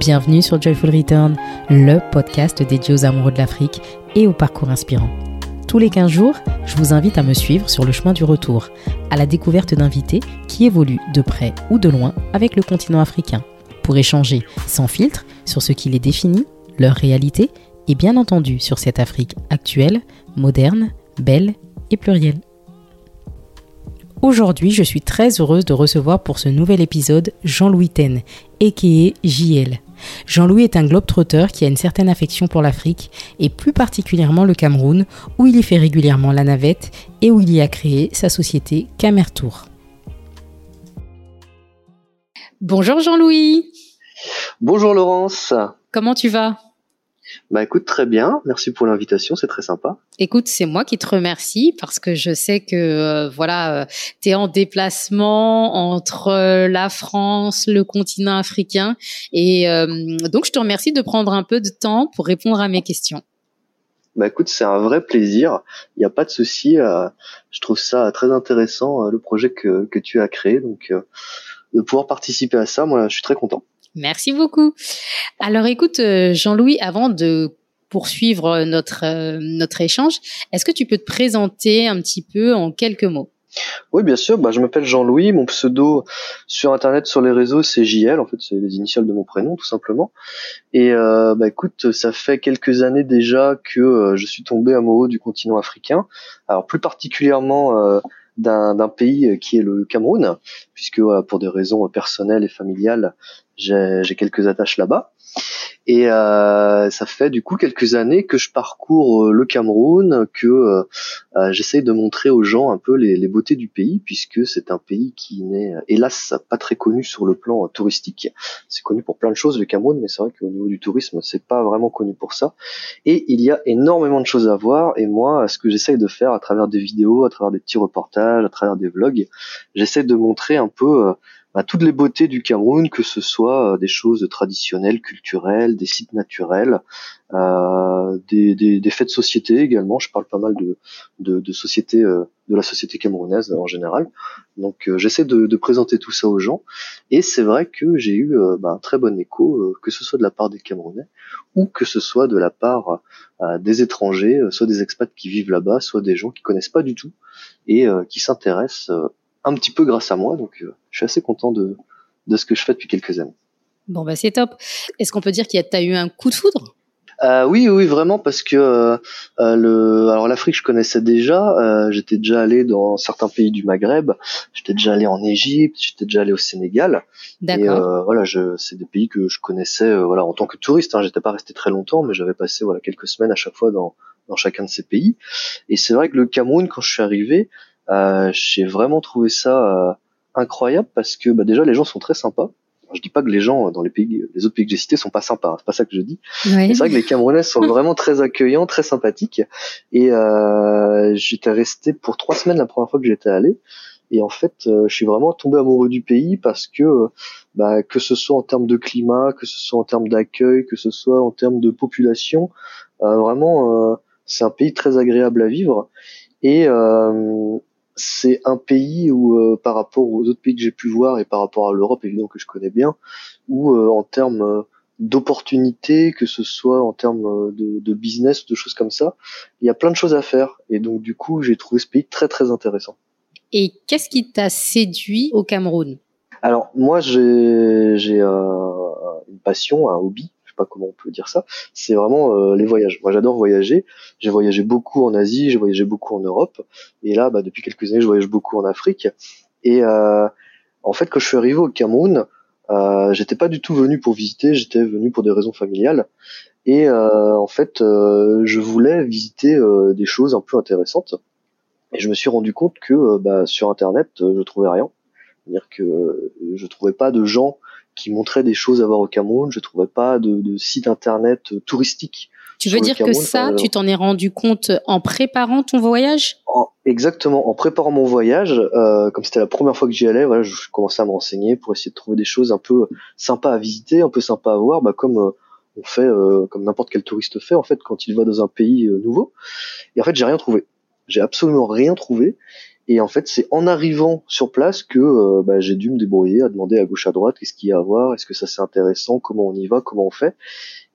Bienvenue sur Joyful Return, le podcast dédié aux amoureux de l'Afrique et au parcours inspirant. Tous les 15 jours, je vous invite à me suivre sur le chemin du retour, à la découverte d'invités qui évoluent de près ou de loin avec le continent africain, pour échanger sans filtre sur ce qui les définit, leur réalité et bien entendu sur cette Afrique actuelle, moderne, belle et plurielle. Aujourd'hui, je suis très heureuse de recevoir pour ce nouvel épisode Jean-Louis Ten, a.k.a. JL. Jean-Louis est un globe-trotteur qui a une certaine affection pour l'Afrique et plus particulièrement le Cameroun, où il y fait régulièrement la navette et où il y a créé sa société Camertour. Bonjour Jean-Louis. Bonjour Laurence. Comment tu vas? Bah écoute, très bien. Merci pour l'invitation, c'est très sympa. Écoute, c'est moi qui te remercie parce que je sais que euh, voilà, euh, tu es en déplacement entre euh, la France, le continent africain et donc je te remercie de prendre un peu de temps pour répondre à mes questions. Bah écoute, c'est un vrai plaisir. Il n'y a pas de souci. je trouve ça très intéressant le projet que, que tu as créé, donc de pouvoir participer à ça, moi, je suis très content. Merci beaucoup. Alors écoute, euh, Jean-Louis, avant de poursuivre notre, euh, notre échange, est-ce que tu peux te présenter un petit peu en quelques mots? Oui, bien sûr. Bah, je m'appelle Jean-Louis. Mon pseudo sur Internet, sur les réseaux, c'est JL. En fait, c'est les initiales de mon prénom, tout simplement. Et euh, bah, écoute, ça fait quelques années déjà que je suis tombé amoureux du continent africain. Alors, plus particulièrement d'un pays qui est le Cameroun, puisque pour des raisons personnelles et familiales, j'ai quelques attaches là-bas. Et euh, ça fait du coup quelques années que je parcours euh, le Cameroun, que euh, euh, j'essaye de montrer aux gens un peu les, beautés du pays, puisque c'est un pays qui n'est hélas pas très connu sur le plan touristique. C'est connu pour plein de choses le Cameroun, mais c'est vrai qu'au niveau du tourisme, c'est pas vraiment connu pour ça. Et il y a énormément de choses à voir. Et moi, ce que j'essaye de faire à travers des vidéos, à travers des petits reportages, à travers des vlogs, j'essaie de montrer un peu bah, toutes les beautés du Cameroun, que ce soit euh, des choses traditionnelles, culturelles, des sites naturels, euh, des, des, des, faits de société également. Je parle pas mal de, société, euh, de la société camerounaise en général. Donc euh, j'essaie de, de, présenter tout ça aux gens. Et c'est vrai que j'ai eu bah, un très bon écho, que ce soit de la part des Camerounais ou que ce soit de la part des étrangers, soit des expats qui vivent là-bas, soit des gens qui connaissent pas du tout et qui s'intéressent un petit peu grâce à moi. Donc, euh, je suis assez content de, de ce que je fais depuis quelques années. Bon, bah, c'est top. Est-ce qu'on peut dire qu'il y a, as eu un coup de foudre? Euh, oui, oui, vraiment, parce que euh, euh le, alors l'Afrique, je connaissais déjà. Euh, j'étais déjà allé dans certains pays du Maghreb. J'étais déjà allé en Égypte. J'étais déjà allé au Sénégal. D'accord. Euh, voilà, je, c'est des pays que je connaissais, voilà, en tant que touriste. Hein, J'étais pas resté très longtemps, mais j'avais passé voilà quelques semaines à chaque fois dans dans chacun de ces pays. Et c'est vrai que le Cameroun, quand je suis arrivé, euh, j'ai vraiment trouvé ça euh, incroyable parce que bah, déjà les gens sont très sympas. je dis pas que les gens dans les pays, les autres pays que j'ai cités sont pas sympas, hein, c'est pas ça que je dis. C'est vrai que les Camerounais sont vraiment très accueillants, très sympathiques. Et euh, j'étais resté pour trois semaines la première fois que j'étais allé. Et en fait, euh, je suis vraiment tombé amoureux du pays parce que, bah, que ce soit en termes de climat, que ce soit en termes d'accueil, que ce soit en termes de population, euh, vraiment, c'est un pays très agréable à vivre. Et c'est un pays où, euh, par rapport aux autres pays que j'ai pu voir et par rapport à l'Europe évidemment que je connais bien, où euh, en termes euh, d'opportunités, que ce soit en termes de, de, business, de choses comme ça, il y a plein de choses à faire. Et donc du coup, j'ai trouvé ce pays très très intéressant. Et qu'est-ce qui t'a séduit au Cameroun? Alors moi, j'ai j'ai une passion, un hobby comment on peut dire ça, c'est vraiment euh, les voyages. Moi, j'adore voyager. J'ai voyagé beaucoup en Asie, j'ai voyagé beaucoup en Europe, et là, bah, depuis quelques années, je voyage beaucoup en Afrique. Et euh, en fait, quand je suis arrivé au Cameroun, euh, j'étais pas du tout venu pour visiter, j'étais venu pour des raisons familiales. Et euh, en fait, je voulais visiter des choses un peu intéressantes. Et je me suis rendu compte que bah, sur Internet, je trouvais rien. C'est-à-dire que je trouvais pas de gens qui montrait des choses à voir au Cameroun. Je trouvais pas de, de site internet euh, touristique. Tu veux dire que ça, tu t'en es rendu compte en préparant ton voyage? Exactement, en préparant mon voyage, euh, comme c'était la première fois que j'y allais, voilà, je commençais à me renseigner pour essayer de trouver des choses un peu sympas à visiter, un peu sympas à voir, bah, comme euh, on fait, euh, comme n'importe quel touriste fait en fait quand il va dans un pays nouveau. Et en fait, j'ai rien trouvé. J'ai absolument rien trouvé. Et en fait, c'est en arrivant sur place que bah, j'ai dû me débrouiller, à demander à gauche à droite qu'est-ce qu'il y a à voir, est-ce que ça c'est intéressant, comment on y va, comment on fait.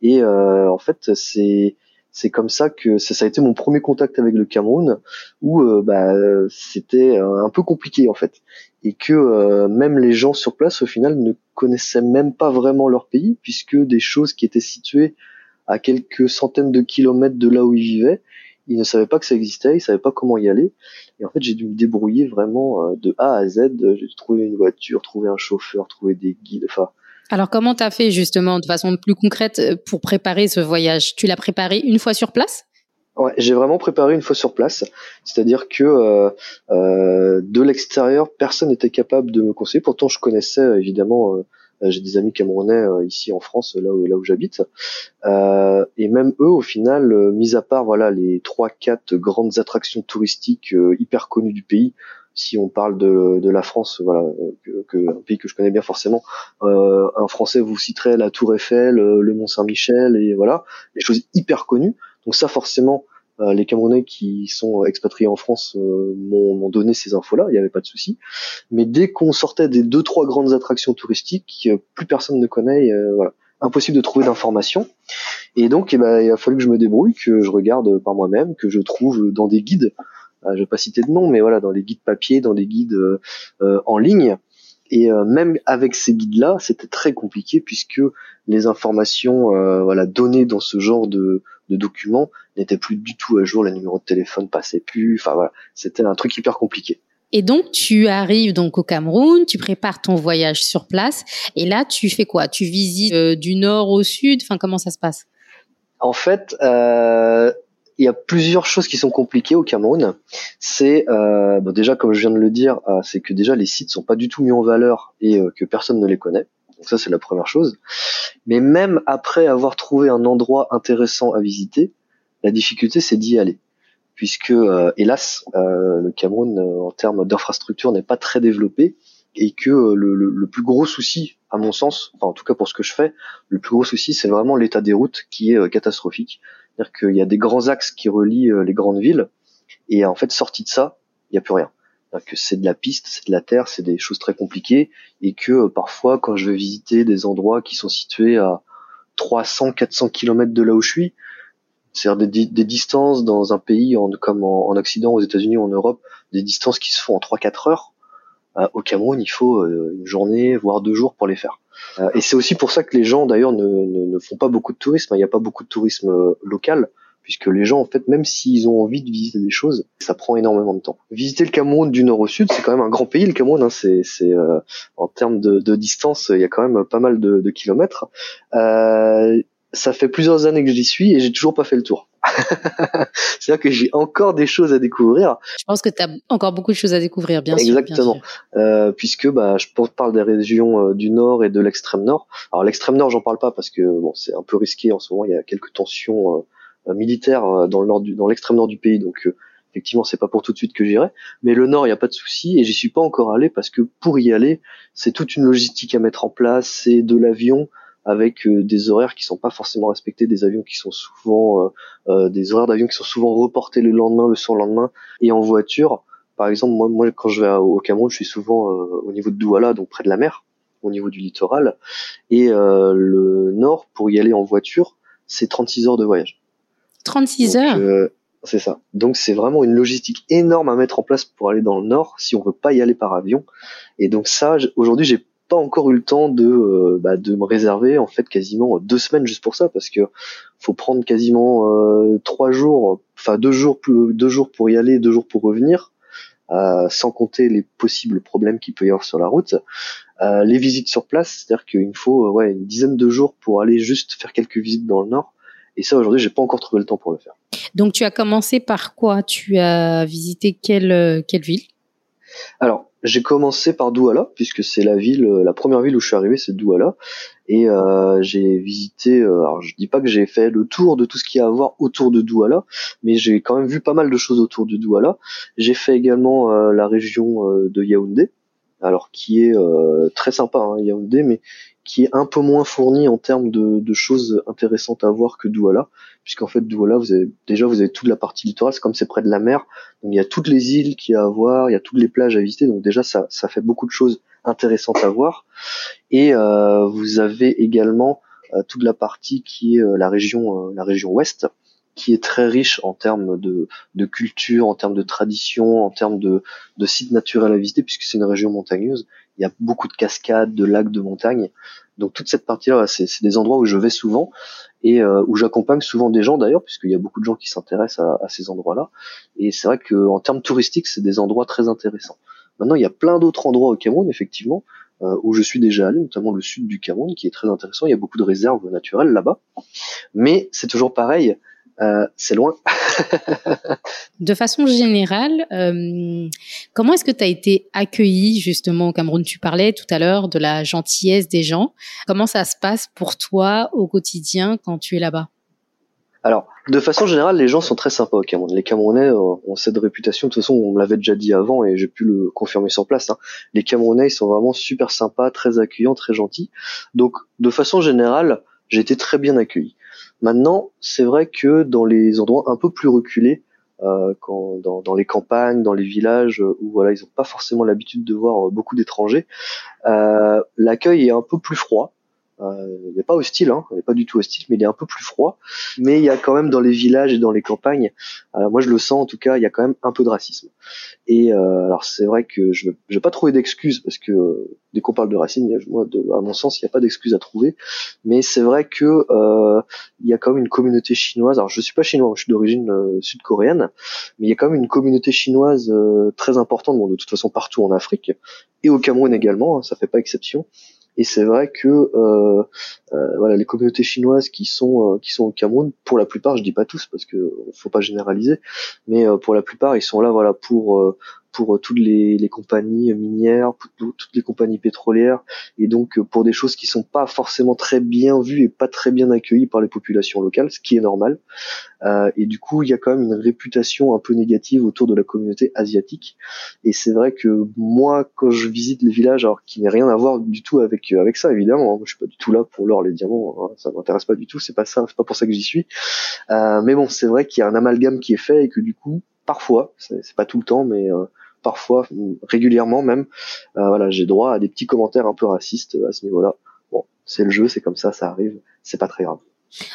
Et en fait, c'est c'est comme ça que ça, a été mon premier contact avec le Cameroun où euh, bah, c'était euh, un peu compliqué en fait et que euh, même les gens sur place au final ne connaissaient même pas vraiment leur pays puisque des choses qui étaient situées à quelques centaines de kilomètres de là où ils vivaient ils ne savaient pas que ça existait, ils savaient pas comment y aller. Et en fait, j'ai dû me débrouiller vraiment de A à Z. J'ai dû trouver une voiture, trouver un chauffeur, trouver des guides. Enfin, alors comment tu as fait justement de façon plus concrète euh, pour préparer ce voyage? Tu l'as préparé une fois sur place? Ouais, j'ai vraiment préparé une fois sur place, c'est-à-dire que euh, euh, de l'extérieur, personne n'était capable de me conseiller. Pourtant, je connaissais évidemment, j'ai des amis camerounais ici en France, là où là où j'habite, et même eux, au final, mis à part voilà les trois quatre grandes attractions touristiques hyper connues du pays, si on parle de, de la France, voilà, que, un pays que je connais bien forcément, euh, un Français vous citerait la Tour Eiffel, euh, le Mont Saint-Michel, et voilà, des choses hyper connues. Donc ça, forcément, euh, les Camerounais qui sont expatriés en France m'ont donné ces infos-là, il n'y avait pas de souci. Mais dès qu'on sortait des deux trois grandes attractions touristiques, plus personne ne connaît, voilà, impossible de trouver d'informations. Et donc, eh ben, il a fallu que je me débrouille, que je regarde par moi-même, que je trouve dans des guides euh, je vais pas citer de nom, mais voilà, dans les guides papier, dans les guides euh, euh, en ligne. Et même avec ces guides-là, c'était très compliqué puisque les informations voilà données dans ce genre de, de documents n'étaient plus du tout à jour, les numéros de téléphone passaient plus. Enfin voilà, c'était un truc hyper compliqué. Et donc tu arrives donc au Cameroun, tu prépares ton voyage sur place, et là tu fais quoi? Tu visites du nord au sud? Enfin comment ça se passe? En fait, euh, il y a plusieurs choses qui sont compliquées au Cameroun. C'est euh, bon, déjà, comme je viens de le dire, euh, c'est que déjà les sites sont pas du tout mis en valeur et euh, que personne ne les connaît. Donc ça, c'est la première chose. Mais même après avoir trouvé un endroit intéressant à visiter, la difficulté, c'est d'y aller, puisque hélas, le Cameroun en termes d'infrastructure n'est pas très développé et que le, le, plus gros souci, à mon sens, enfin en tout cas pour ce que je fais, le plus gros souci, c'est vraiment l'état des routes qui est catastrophique. C'est-à-dire qu'il y a des grands axes qui relient euh, les grandes villes, et en fait, sorti de ça, il n'y a plus rien. Que c'est de la piste, c'est de la terre, c'est des choses très compliquées, et que euh, parfois, quand je vais visiter des endroits qui sont situés à 300, 400 km de là où je suis, c'est-à-dire des, distances dans un pays en, comme en, en Occident, aux États-Unis en Europe, des distances qui se font en 3-4 heures. Euh, au Cameroun, il faut une journée, voire deux jours pour les faire. Euh, et c'est aussi pour ça que les gens d'ailleurs ne, ne, ne, font pas beaucoup de tourisme. Il n'y a pas beaucoup de tourisme euh, local puisque les gens en fait même s'ils ont envie de visiter des choses, ça prend énormément de temps. Visiter le Cameroun du nord au sud, c'est quand même un grand pays le Cameroun. Hein, c'est c'est euh, en termes de, de, distance, il y a quand même pas mal de, de kilomètres. Euh, ça fait plusieurs années que j'y suis et j'ai toujours pas fait le tour. C'est-à-dire que j'ai encore des choses à découvrir. Je pense que tu as encore beaucoup de choses à découvrir, bien sûr. Exactement. Euh, puisque bah, je parle des régions euh, du nord et de l'extrême nord. Alors l'extrême nord, j'en parle pas parce que bon, c'est un peu risqué en ce moment. Il y a quelques tensions euh, militaires dans le nord, du, dans l'extrême nord du pays, donc effectivement, c'est pas pour tout de suite que j'irai. Mais le nord, il n'y a pas de souci et j'y suis pas encore allé parce que pour y aller, c'est toute une logistique à mettre en place. C'est de l'avion avec euh, des horaires qui sont pas forcément respectés, des avions qui sont souvent euh, euh, des horaires d'avion qui sont souvent reportés le lendemain, le surlendemain, et en voiture. Par exemple, moi, moi quand je vais au Cameroun, je suis souvent au niveau de Douala, donc près de la mer, au niveau du littoral, et le nord pour y aller en voiture, c'est 36 heures de voyage. 36 heures. c'est ça. Donc c'est vraiment une logistique énorme à mettre en place pour aller dans le nord si on veut pas y aller par avion. Et donc ça, aujourd'hui, j'ai pas encore eu le temps de euh, bah, de me réserver en fait quasiment deux semaines juste pour ça parce que faut prendre quasiment euh, trois jours enfin deux jours plus deux jours pour y aller deux jours pour revenir euh, sans compter les possibles problèmes qu'il peut y avoir sur la route les visites sur place c'est-à-dire qu'il me faut ouais une dizaine de jours pour aller juste faire quelques visites dans le nord et ça aujourd'hui j'ai pas encore trouvé le temps pour le faire donc tu as commencé par quoi? Tu as visité quelle quelle ville? Alors j'ai commencé par Douala puisque c'est la ville, euh, la première ville où je suis arrivé, c'est Douala, et euh, j'ai visité. Euh, alors je dis pas que j'ai fait le tour de tout ce qu'il y a à voir autour de Douala, mais j'ai quand même vu pas mal de choses autour de Douala. J'ai fait également la région de Yaoundé, alors qui est très sympa, hein, Yaoundé, mais qui est un peu moins fourni en termes de, choses intéressantes à voir que Douala, puisqu'en fait Douala, vous avez déjà vous avez toute la partie littorale, c'est comme c'est près de la mer, donc il y a toutes les îles qu'il y a à voir, il y a toutes les plages à visiter, donc déjà ça fait beaucoup de choses intéressantes à voir, et euh, vous avez également euh, toute la partie qui est euh, la région la région ouest, qui est très riche en termes de, de culture, en termes de tradition, en termes de, de sites naturels à visiter, puisque c'est une région montagneuse il y a beaucoup de cascades, de lacs, de montagnes. Donc toute cette partie-là, c'est des endroits où je vais souvent et euh, où j'accompagne souvent des gens d'ailleurs, puisqu'il y a beaucoup de gens qui s'intéressent à, ces endroits-là. Et c'est vrai qu'en termes touristiques, c'est des endroits très intéressants. Maintenant, il y a plein d'autres endroits au Cameroun, effectivement, euh, où je suis déjà allé, notamment le sud du Cameroun, qui est très intéressant. Il y a beaucoup de réserves naturelles là-bas. Mais c'est toujours pareil, euh, c'est loin. de façon générale, euh, comment est-ce que tu as été accueilli justement au Cameroun? Tu parlais tout à l'heure de la gentillesse des gens. Comment ça se passe pour toi au quotidien quand tu es là-bas? Alors, de façon générale, les gens sont très sympas au Cameroun. Les Camerounais euh, ont cette réputation. De toute façon, on me l'avait déjà dit avant et j'ai pu le confirmer sur place. Hein. Les Camerounais, ils sont vraiment super sympas, très accueillants, très gentils. Donc, de façon générale, j'ai été très bien accueilli. Maintenant, c'est vrai que dans les endroits un peu plus reculés, euh, dans, les campagnes, dans les villages où voilà, ils n'ont pas forcément l'habitude de voir beaucoup d'étrangers, euh, l'accueil est un peu plus froid. Euh, il n'est pas hostile, hein, il n'est pas du tout hostile, mais il est un peu plus froid. Mais il y a quand même dans les villages et dans les campagnes, alors moi je le sens en tout cas, il y a quand même un peu de racisme. Et euh, alors c'est vrai que je ne vais pas trouver d'excuses parce que euh, dès qu'on parle de racisme, moi, de, à mon sens, il n'y a pas d'excuses à trouver. Mais c'est vrai que euh, il y a quand même une communauté chinoise. Alors je suis pas chinois, je suis d'origine euh, sud-coréenne, mais il y a quand même une communauté chinoise très importante, bon, de toute façon partout en Afrique et au Cameroun également, hein, ça fait pas exception. Et c'est vrai que euh, euh, voilà, les communautés chinoises qui sont euh, qui sont au Cameroun, pour la plupart, je dis pas tous parce que faut pas généraliser, mais pour la plupart, ils sont là voilà pour pour toutes les, les, compagnies minières, pour toutes les compagnies pétrolières, et donc pour des choses qui sont pas forcément très bien vues et pas très bien accueillies par les populations locales, ce qui est normal. Euh, et du coup, il y a quand même une réputation un peu négative autour de la communauté asiatique. Et c'est vrai que moi, quand je visite les villages, alors qui n'est rien à voir du tout avec avec ça, évidemment, hein, je suis pas du tout là pour l'or, les diamants, hein, ça m'intéresse pas du tout, c'est pas ça, c'est pas pour ça que j'y suis. Euh, mais bon, c'est vrai qu'il y a un amalgame qui est fait et que du coup, parfois, c'est pas tout le temps, mais euh, parfois, régulièrement même, euh, voilà, j'ai droit à des petits commentaires un peu racistes à ce niveau-là. Bon, c'est le jeu, c'est comme ça, ça arrive, c'est pas très grave.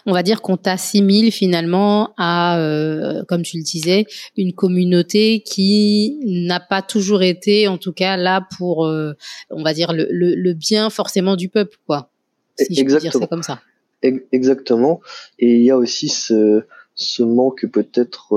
On va dire qu'on t'assimile finalement à, euh, comme tu le disais, une communauté qui n'a pas toujours été, en tout cas là pour, euh, on va dire le, le, bien forcément du peuple, quoi. Si je peux dire ça comme ça. Exactement. Et il y a aussi ce, ce manque peut-être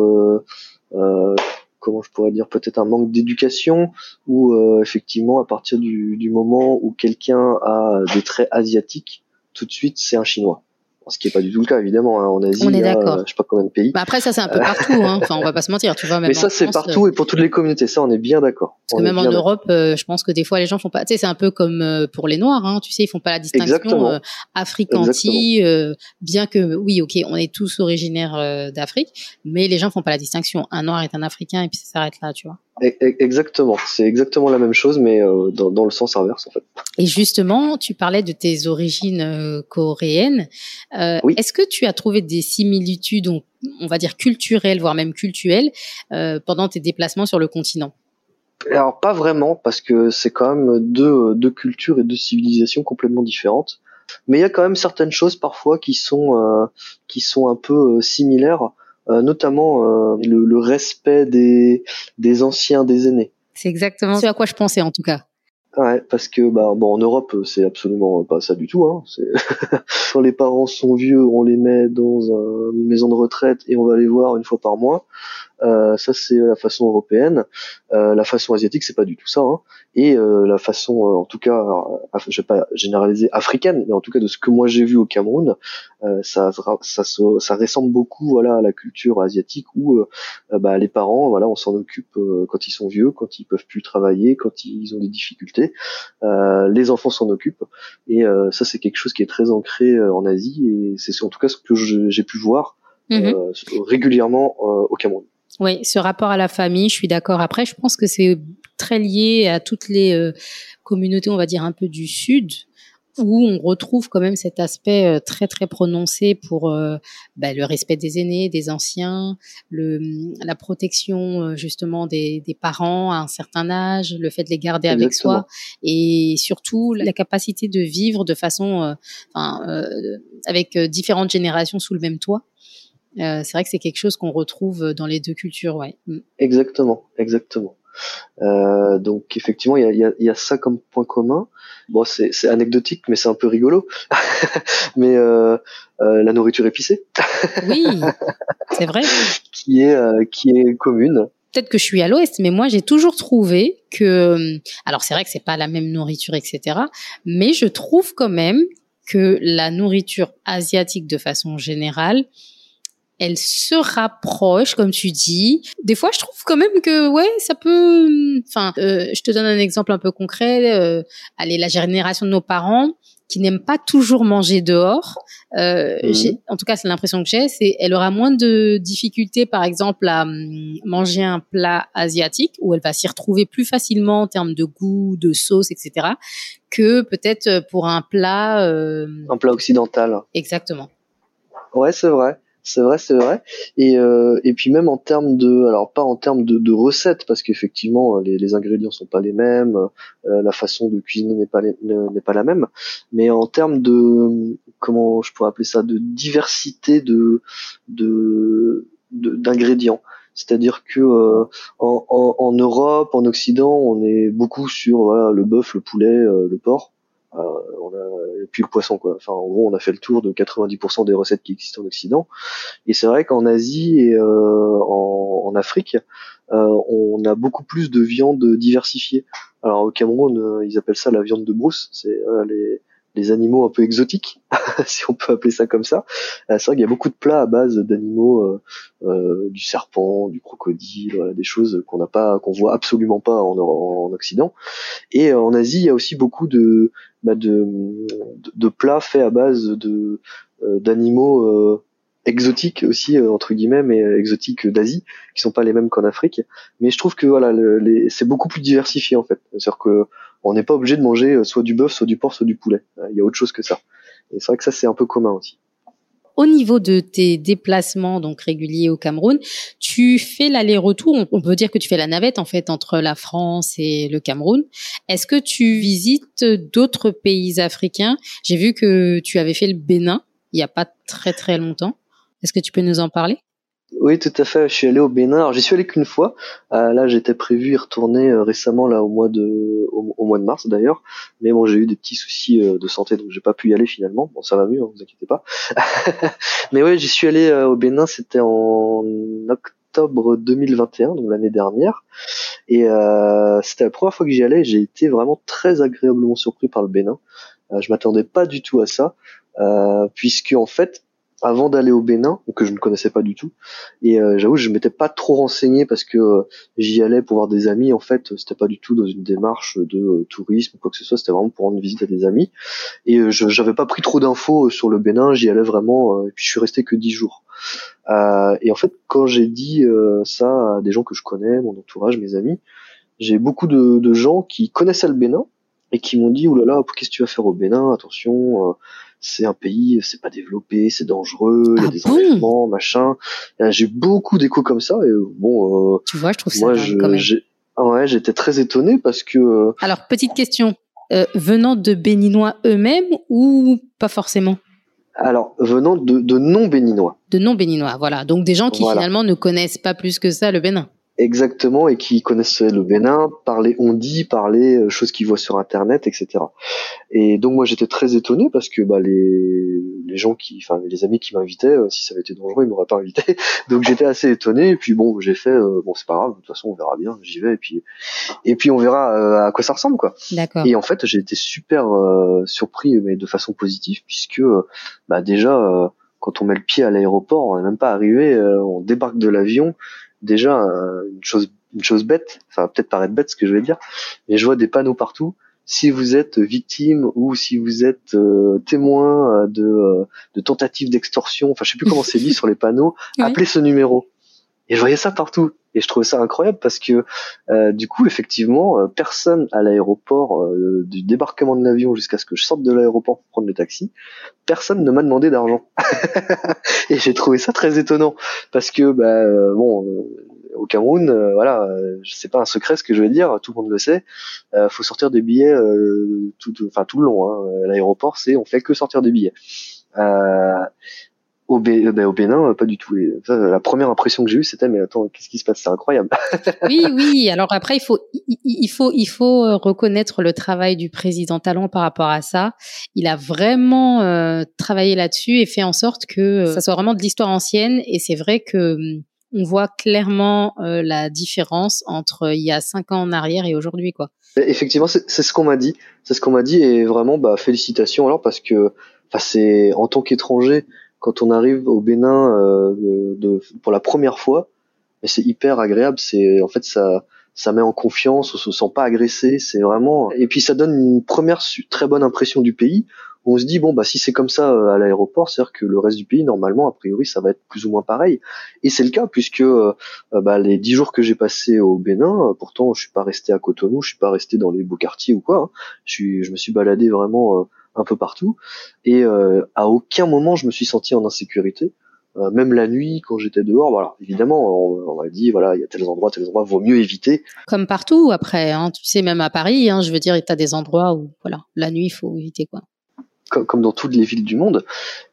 euh, comment je pourrais dire peut-être un manque d'éducation ou euh, effectivement à partir du, du moment où quelqu'un a des traits asiatiques tout de suite c'est un chinois ce qui est pas du tout le cas évidemment hein. en Asie on est d'accord. je sais pas combien de pays. Bah après ça c'est un peu partout hein. enfin on va pas se mentir tu vois même mais ça c'est partout euh, et pour toutes les communautés. Ça on est bien d'accord. Parce que même en Europe euh, je pense que des fois les gens font pas tu sais c'est un peu comme euh, pour les noirs hein, tu sais ils font pas la distinction africanti bien que oui ok on est tous originaires d'Afrique mais les gens font pas la distinction. Un noir est un africain et puis ça s'arrête là tu vois exactement, c'est exactement la même chose, mais euh, dans, dans, le sens inverse en fait. Et justement, tu parlais de tes origines euh, coréennes. Euh, oui. Est-ce que tu as trouvé des similitudes, on, on va dire culturelles, voire même culturelles, euh, pendant tes déplacements sur le continent? Alors pas vraiment, parce que c'est quand même deux, deux cultures et deux civilisations complètement différentes. Mais il y a quand même certaines choses parfois qui sont euh, qui sont un peu similaires. Euh, notamment euh, le, le, respect des, des anciens, des aînés. C'est exactement ce à quoi je pensais en tout cas. Ouais, parce que bah bon en Europe c'est absolument pas ça du tout. Hein. Quand les parents sont vieux, on les met dans une maison de retraite et on va les voir une fois par mois. Euh, ça c'est la façon européenne. Euh, la façon asiatique c'est pas du tout ça. Hein. Et euh, la façon, euh, en tout cas, euh, je vais pas généraliser africaine, mais en tout cas de ce que moi j'ai vu au Cameroun, ça, ça, ça, ressemble beaucoup voilà à la culture asiatique où bah, les parents voilà on s'en occupe quand ils sont vieux, quand ils peuvent plus travailler, quand ils ont des difficultés. les enfants s'en occupent et ça c'est quelque chose qui est très ancré en Asie et c'est en tout cas ce que j'ai pu voir mmh régulièrement au Cameroun. Oui, ce rapport à la famille, je suis d'accord. Après, je pense que c'est très lié à toutes les communautés, on va dire un peu du sud, où on retrouve quand même cet aspect euh, très très prononcé pour euh, bah, le respect des aînés, des anciens, le, la protection euh, justement des, des, parents à un certain âge, le fait de les garder avec soi et surtout la capacité de vivre de façon, enfin, avec différentes générations sous le même toit. C'est vrai que c'est quelque chose qu'on retrouve dans les deux cultures, ouais. Mm. Exactement, exactement. Euh, donc effectivement, il y a, y a, ça comme point commun. Bon, c'est anecdotique, mais c'est un peu rigolo. mais euh, euh, la nourriture épicée. oui, c'est vrai. qui est euh, qui est commune. Peut-être que je suis à l'ouest, mais moi j'ai toujours trouvé que, alors c'est vrai que c'est pas la même nourriture, etc. Mais je trouve quand même que la nourriture asiatique de façon générale elle se rapproche, comme tu dis. Des fois, je trouve quand même que ouais, ça peut. Enfin, euh, je te donne un exemple un peu concret. Euh, allez, la génération de nos parents qui n'aiment pas toujours manger dehors. Euh, mhm. En tout cas, c'est l'impression que j'ai. C'est, elle aura moins de difficultés, par exemple, à hum, manger un plat asiatique où elle va s'y retrouver plus facilement en termes de goût, de sauce, etc. Que peut-être pour un plat. Un plat occidental. Exactement. Ouais, c'est vrai. C'est vrai, c'est vrai. Et, euh, et puis même en termes de, alors pas en termes de, de recettes, parce qu'effectivement les, les ingrédients sont pas les mêmes, euh, la façon de cuisiner n'est pas n'est pas la même, mais en termes de comment je pourrais appeler ça, de diversité de de d'ingrédients. C'est-à-dire que euh, en, en, en, Europe, en Occident, on est beaucoup sur voilà, le bœuf, le poulet, euh, le porc. Euh, on a, et puis le poisson quoi. Enfin en gros on a fait le tour de 90% des recettes qui existent en Occident. Et c'est vrai qu'en Asie et euh, en, en, Afrique, euh, on a beaucoup plus de viande diversifiée. Alors au Cameroun ils appellent ça la viande de brousse. C'est les les animaux un peu exotiques, si on peut appeler ça comme ça. Euh, c'est vrai qu'il y a beaucoup de plats à base d'animaux, euh, euh, du serpent, du crocodile, voilà, des choses qu'on n'a pas, qu'on voit absolument pas en, en, Occident. Et en Asie, il y a aussi beaucoup de, bah de, de, plats faits à base de d'animaux exotiques aussi entre guillemets mais exotiques d'Asie qui sont pas les mêmes qu'en Afrique mais je trouve que voilà les, c'est beaucoup plus diversifié en fait c'est-à-dire que on n'est pas obligé de manger euh, soit du bœuf, soit du porc, soit du poulet. Euh, il y a autre chose que ça. Et c'est vrai que ça, c'est un peu commun aussi. Au niveau de tes déplacements donc réguliers au Cameroun, tu fais l'aller-retour. On peut dire que tu fais la navette en fait entre la France et le Cameroun. Est-ce que tu visites d'autres pays africains? J'ai vu que tu avais fait le Bénin il y a pas très très longtemps. Est-ce que tu peux nous en parler? Oui, tout à fait. Je suis allé au Bénin. Alors, j'y suis allé qu'une fois. Euh, là, j'étais prévu y retourner euh, récemment, là, au mois de, au, mois de mars d'ailleurs. Mais bon, j'ai eu des petits soucis euh, de santé, donc j'ai pas pu y aller finalement. Bon, ça va mieux, hein, vous inquiétez pas. Mais oui, j'y suis allé au Bénin. C'était en octobre 2021, donc l'année dernière. Et c'était la première fois que j'y allais. J'ai été vraiment très agréablement surpris par le Bénin. je m'attendais pas du tout à ça, puisque en fait, avant d'aller au Bénin, que je ne connaissais pas du tout. Et euh, j'avoue, je m'étais pas trop renseigné parce que euh, j'y allais pour voir des amis. En fait, c'était pas du tout dans une démarche de euh, tourisme ou quoi que ce soit. C'était vraiment pour rendre visite à des amis. Et je j'avais pas pris trop d'infos sur le Bénin. J'y allais vraiment. et puis je suis resté que dix jours. et en fait, quand j'ai dit ça à des gens que je connais, mon entourage, mes amis, j'ai beaucoup de, de gens qui connaissaient le Bénin et qui m'ont dit oulala, qu'est-ce que tu vas faire au Bénin? Attention c'est un pays, c'est pas développé, c'est dangereux, il y a ah des enlèvements, machin. J'ai beaucoup d'échos comme ça et bon. Euh, tu vois, je trouve ça quand même. Ouais, j'étais très étonné parce que. Euh, Alors petite question, euh, venant de béninois eux-mêmes ou pas forcément? Alors, venant de, de non béninois. De non béninois, voilà. Donc des gens qui finalement ne connaissent pas plus que ça le Bénin. Exactement, et qui connaissent le Bénin, parler on dit, parler euh, choses qu'ils voient sur internet, etc. Et donc moi j'étais très étonné parce que bah les les gens qui, enfin les amis qui m'invitaient, euh, si ça avait été dangereux ils m'auraient pas invité. Donc j'étais assez étonné et puis bon j'ai fait euh, bon c'est pas grave de toute façon on verra bien, j'y vais et puis et puis on verra à quoi ça ressemble quoi. D'accord. Et en fait j'ai été super surpris mais de façon positive puisque bah déjà quand on met le pied à l'aéroport, on n'est même pas arrivé, on débarque de l'avion déjà une chose une chose bête, enfin peut-être paraître bête ce que je vais dire, mais je vois des panneaux partout. Si vous êtes victime ou si vous êtes euh, témoin euh, de, euh, de tentatives d'extorsion, enfin je sais plus comment c'est dit sur les panneaux, appelez ce numéro. Et je voyais ça partout. Et je trouvais ça incroyable parce que euh, du coup, effectivement, euh, personne à l'aéroport, euh, du débarquement de l'avion jusqu'à ce que je sorte de l'aéroport pour prendre le taxi, personne ne m'a demandé d'argent. et j'ai trouvé ça très étonnant parce que, bah, bon, au Cameroun, voilà, c'est pas un secret ce que je vais dire, tout le monde le sait. faut sortir des billets tout, enfin tout le long. Hein. L'aéroport, c'est on fait que sortir des billets. Au, euh, ben, au, Bénin, euh, pas du tout. la première impression que j'ai eue, c'était mais attends, qu'est-ce qui se passe? C'est incroyable. oui, oui. Alors après, il faut, il, faut, il faut euh, reconnaître le travail du président Talon par rapport à ça. Il a vraiment travaillé là-dessus et fait en sorte que ça soit vraiment de l'histoire ancienne. Et c'est vrai que hum, on voit clairement la différence entre il y a cinq ans en arrière et aujourd'hui, quoi. Effectivement, c'est ce qu'on m'a dit. C'est ce qu'on m'a dit et vraiment, bah, félicitations alors parce que, enfin, c'est en tant qu'étranger quand on arrive au Bénin euh, de, pour la première fois, c'est hyper agréable. C'est en fait ça ça met en confiance, on se sent pas agressé, c'est vraiment et puis ça donne une première très bonne impression du pays. On se dit bon bah si c'est comme ça euh, à l'aéroport, c'est-à-dire que le reste du pays normalement a priori ça va être plus ou moins pareil. Et c'est le cas puisque euh, bah, les dix jours que j'ai passés au Bénin, pourtant je suis pas resté à Cotonou, je suis pas resté dans les beaux quartiers ou quoi. Hein. Je suis je me suis baladé vraiment un peu partout. Et euh, à aucun moment je me suis senti en insécurité. Euh, même la nuit quand j'étais dehors, voilà, évidemment, on, m'a dit voilà, il y a tels endroits, tels endroits, vaut mieux éviter. Comme partout après, hein, tu sais, même à Paris, hein, je veux dire, il y a des endroits où voilà, la nuit il faut éviter quoi. Comme, comme, dans toutes les villes du monde,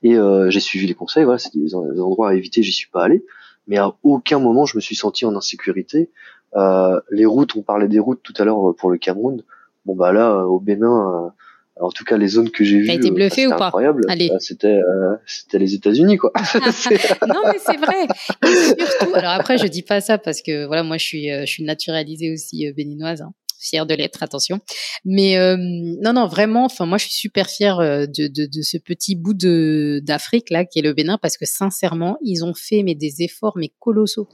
et euh, j'ai suivi les conseils. Voilà, c'est des, endroits à éviter, j'y suis pas allé, mais à aucun moment je me suis senti en insécurité. Euh, les routes, on parlait des routes tout à l'heure pour le Cameroun. Bon bah là, au Bénin en tout cas, les zones que j'ai vues, été bluffé ou pas incroyable. C'était euh, c'était les États-Unis quoi. non mais c'est vrai. Et surtout, alors après je dis pas ça parce que voilà moi je suis euh, je suis naturalisée aussi euh, béninoise. Hein fière de l'être, attention. Mais euh, non, non, vraiment. Enfin, moi, je suis super fière de, de, de ce petit bout de d'Afrique là, qui est le Bénin, parce que sincèrement, ils ont fait mais des efforts mais colossaux.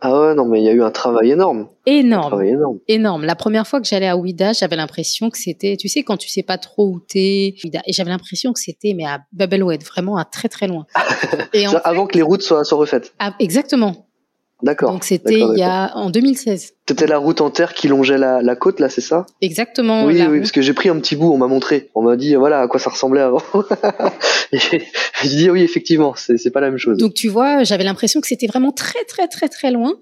Ah ouais, non, mais il y a eu un travail énorme. Énorme. énorme. Énorme. La première fois que j'allais à Ouida, j'avais l'impression que c'était, tu sais, quand tu sais pas trop où t'es, et j'avais l'impression que c'était, mais à Babelwed, vraiment à très très loin. et avant que les routes soient, soient refaites. Ah, exactement. D'accord. Donc c'était il y a en 2016. C'était la route en terre qui longeait la, la côte là, c'est ça? Exactement. Oui, oui, parce que j'ai pris un petit bout, on m'a montré, on m'a dit voilà à quoi ça ressemblait avant. j'ai dit oui effectivement, c'est c'est pas la même chose. Donc tu vois, j'avais l'impression que c'était vraiment très très très très loin,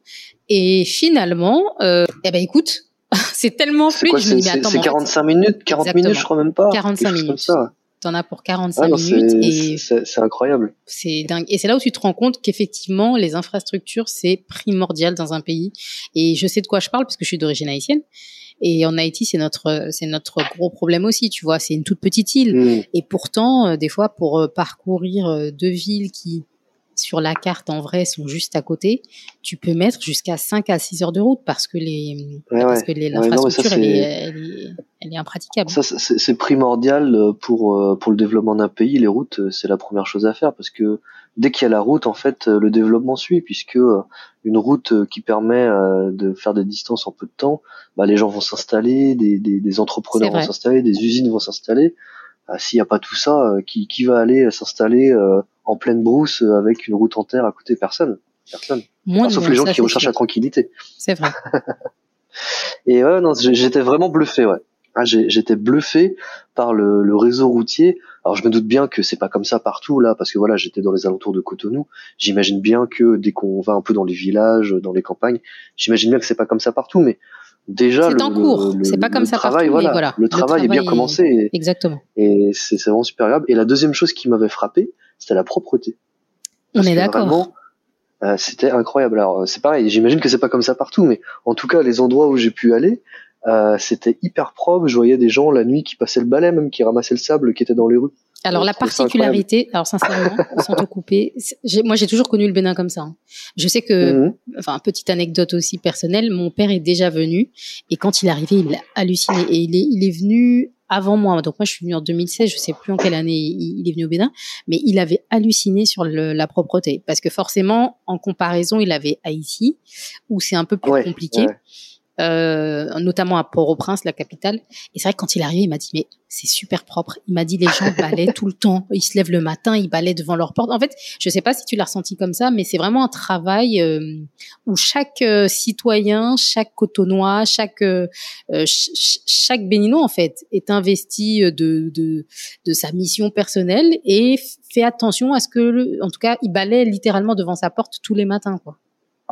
et finalement, euh, eh ben écoute, c'est tellement fluide. C'est 45 minutes, 40 minutes, je crois même pas. 45 minutes. Comme ça t'en as pour 45 ah minutes et c'est incroyable. C'est dingue. Et c'est là où tu te rends compte qu'effectivement, les infrastructures, c'est primordial dans un pays. Et je sais de quoi je parle parce que je suis d'origine haïtienne. Et en Haïti, c'est notre, c'est notre gros problème aussi, tu vois. C'est une toute petite île. Mm. Et pourtant, euh, des fois, pour euh, parcourir euh, deux villes qui, sur la carte en vrai sont juste à côté, tu peux mettre jusqu'à 5 à 6 heures de route parce que les parce que l'infrastructure elle, est, elle, est, impraticable. Ça c'est primordial euh, pour euh, pour le développement d'un pays, les routes euh, c'est la première chose à faire parce que dès qu'il y a la route en fait le développement suit puisque une route qui permet de faire des distances en peu de temps, bah, les gens vont s'installer, des, des, des entrepreneurs vont s'installer, des usines vont s'installer. Bah, s'il n'y a pas tout ça, qui, qui va aller s'installer en pleine brousse avec une route en terre à côté? Personne. Personne. sauf les gens qui recherchent la tranquillité. C'est vrai. et ouais, non, j'étais vraiment bluffé, ouais. Ah, j'étais bluffé par le, le, réseau routier. Alors je me doute bien que c'est pas comme ça partout là, parce que voilà, j'étais dans les alentours de Cotonou. J'imagine bien que dès qu'on va un peu dans les villages, dans les campagnes, j'imagine bien que c'est pas comme ça partout, mais déjà c'est en cours. C'est pas comme ça travail, partout, voilà, Le, travail est bien commencé. Exactement. Et c'est vraiment super agréable. Et la deuxième chose qui m'avait frappé, c'était la propreté. On est d'accord. Euh, c'était incroyable. Alors c'est pareil, j'imagine que c'est pas comme ça partout, mais en tout cas les endroits où j'ai pu aller, euh, c'était hyper propre. Je voyais des gens la nuit qui passaient le balai, même qui ramassaient le sable qui était dans les rues. Alors la particularité, alors sincèrement, sans te couper, moi j'ai toujours connu le Bénin comme ça. Hein. Je sais que, mhm. enfin petite anecdote aussi personnelle, mon père est déjà venu et quand il est arrivé, il a halluciné et il est, il est venu avant moi. Donc moi, je suis venue en 2016. Je sais plus en quelle année il est venu au Bénin, mais il avait halluciné sur la propreté parce que forcément, en comparaison, il avait Haïti où c'est un peu plus compliqué. Euh, notamment à Port-au-Prince, la capitale. Et c'est vrai que quand il est arrivé, il m'a dit mais c'est super propre. Il m'a dit les gens balaient tout le temps. Ils se lèvent le matin, ils balaient devant leur porte. En fait, je sais pas si tu l'as ressenti comme ça, mais c'est vraiment un travail euh, où chaque euh, citoyen, chaque cotonois, chaque euh, chaque béninois en fait est investi de, de de sa mission personnelle et fait attention à ce que, en tout cas, il balaie littéralement devant sa porte tous les matins, quoi.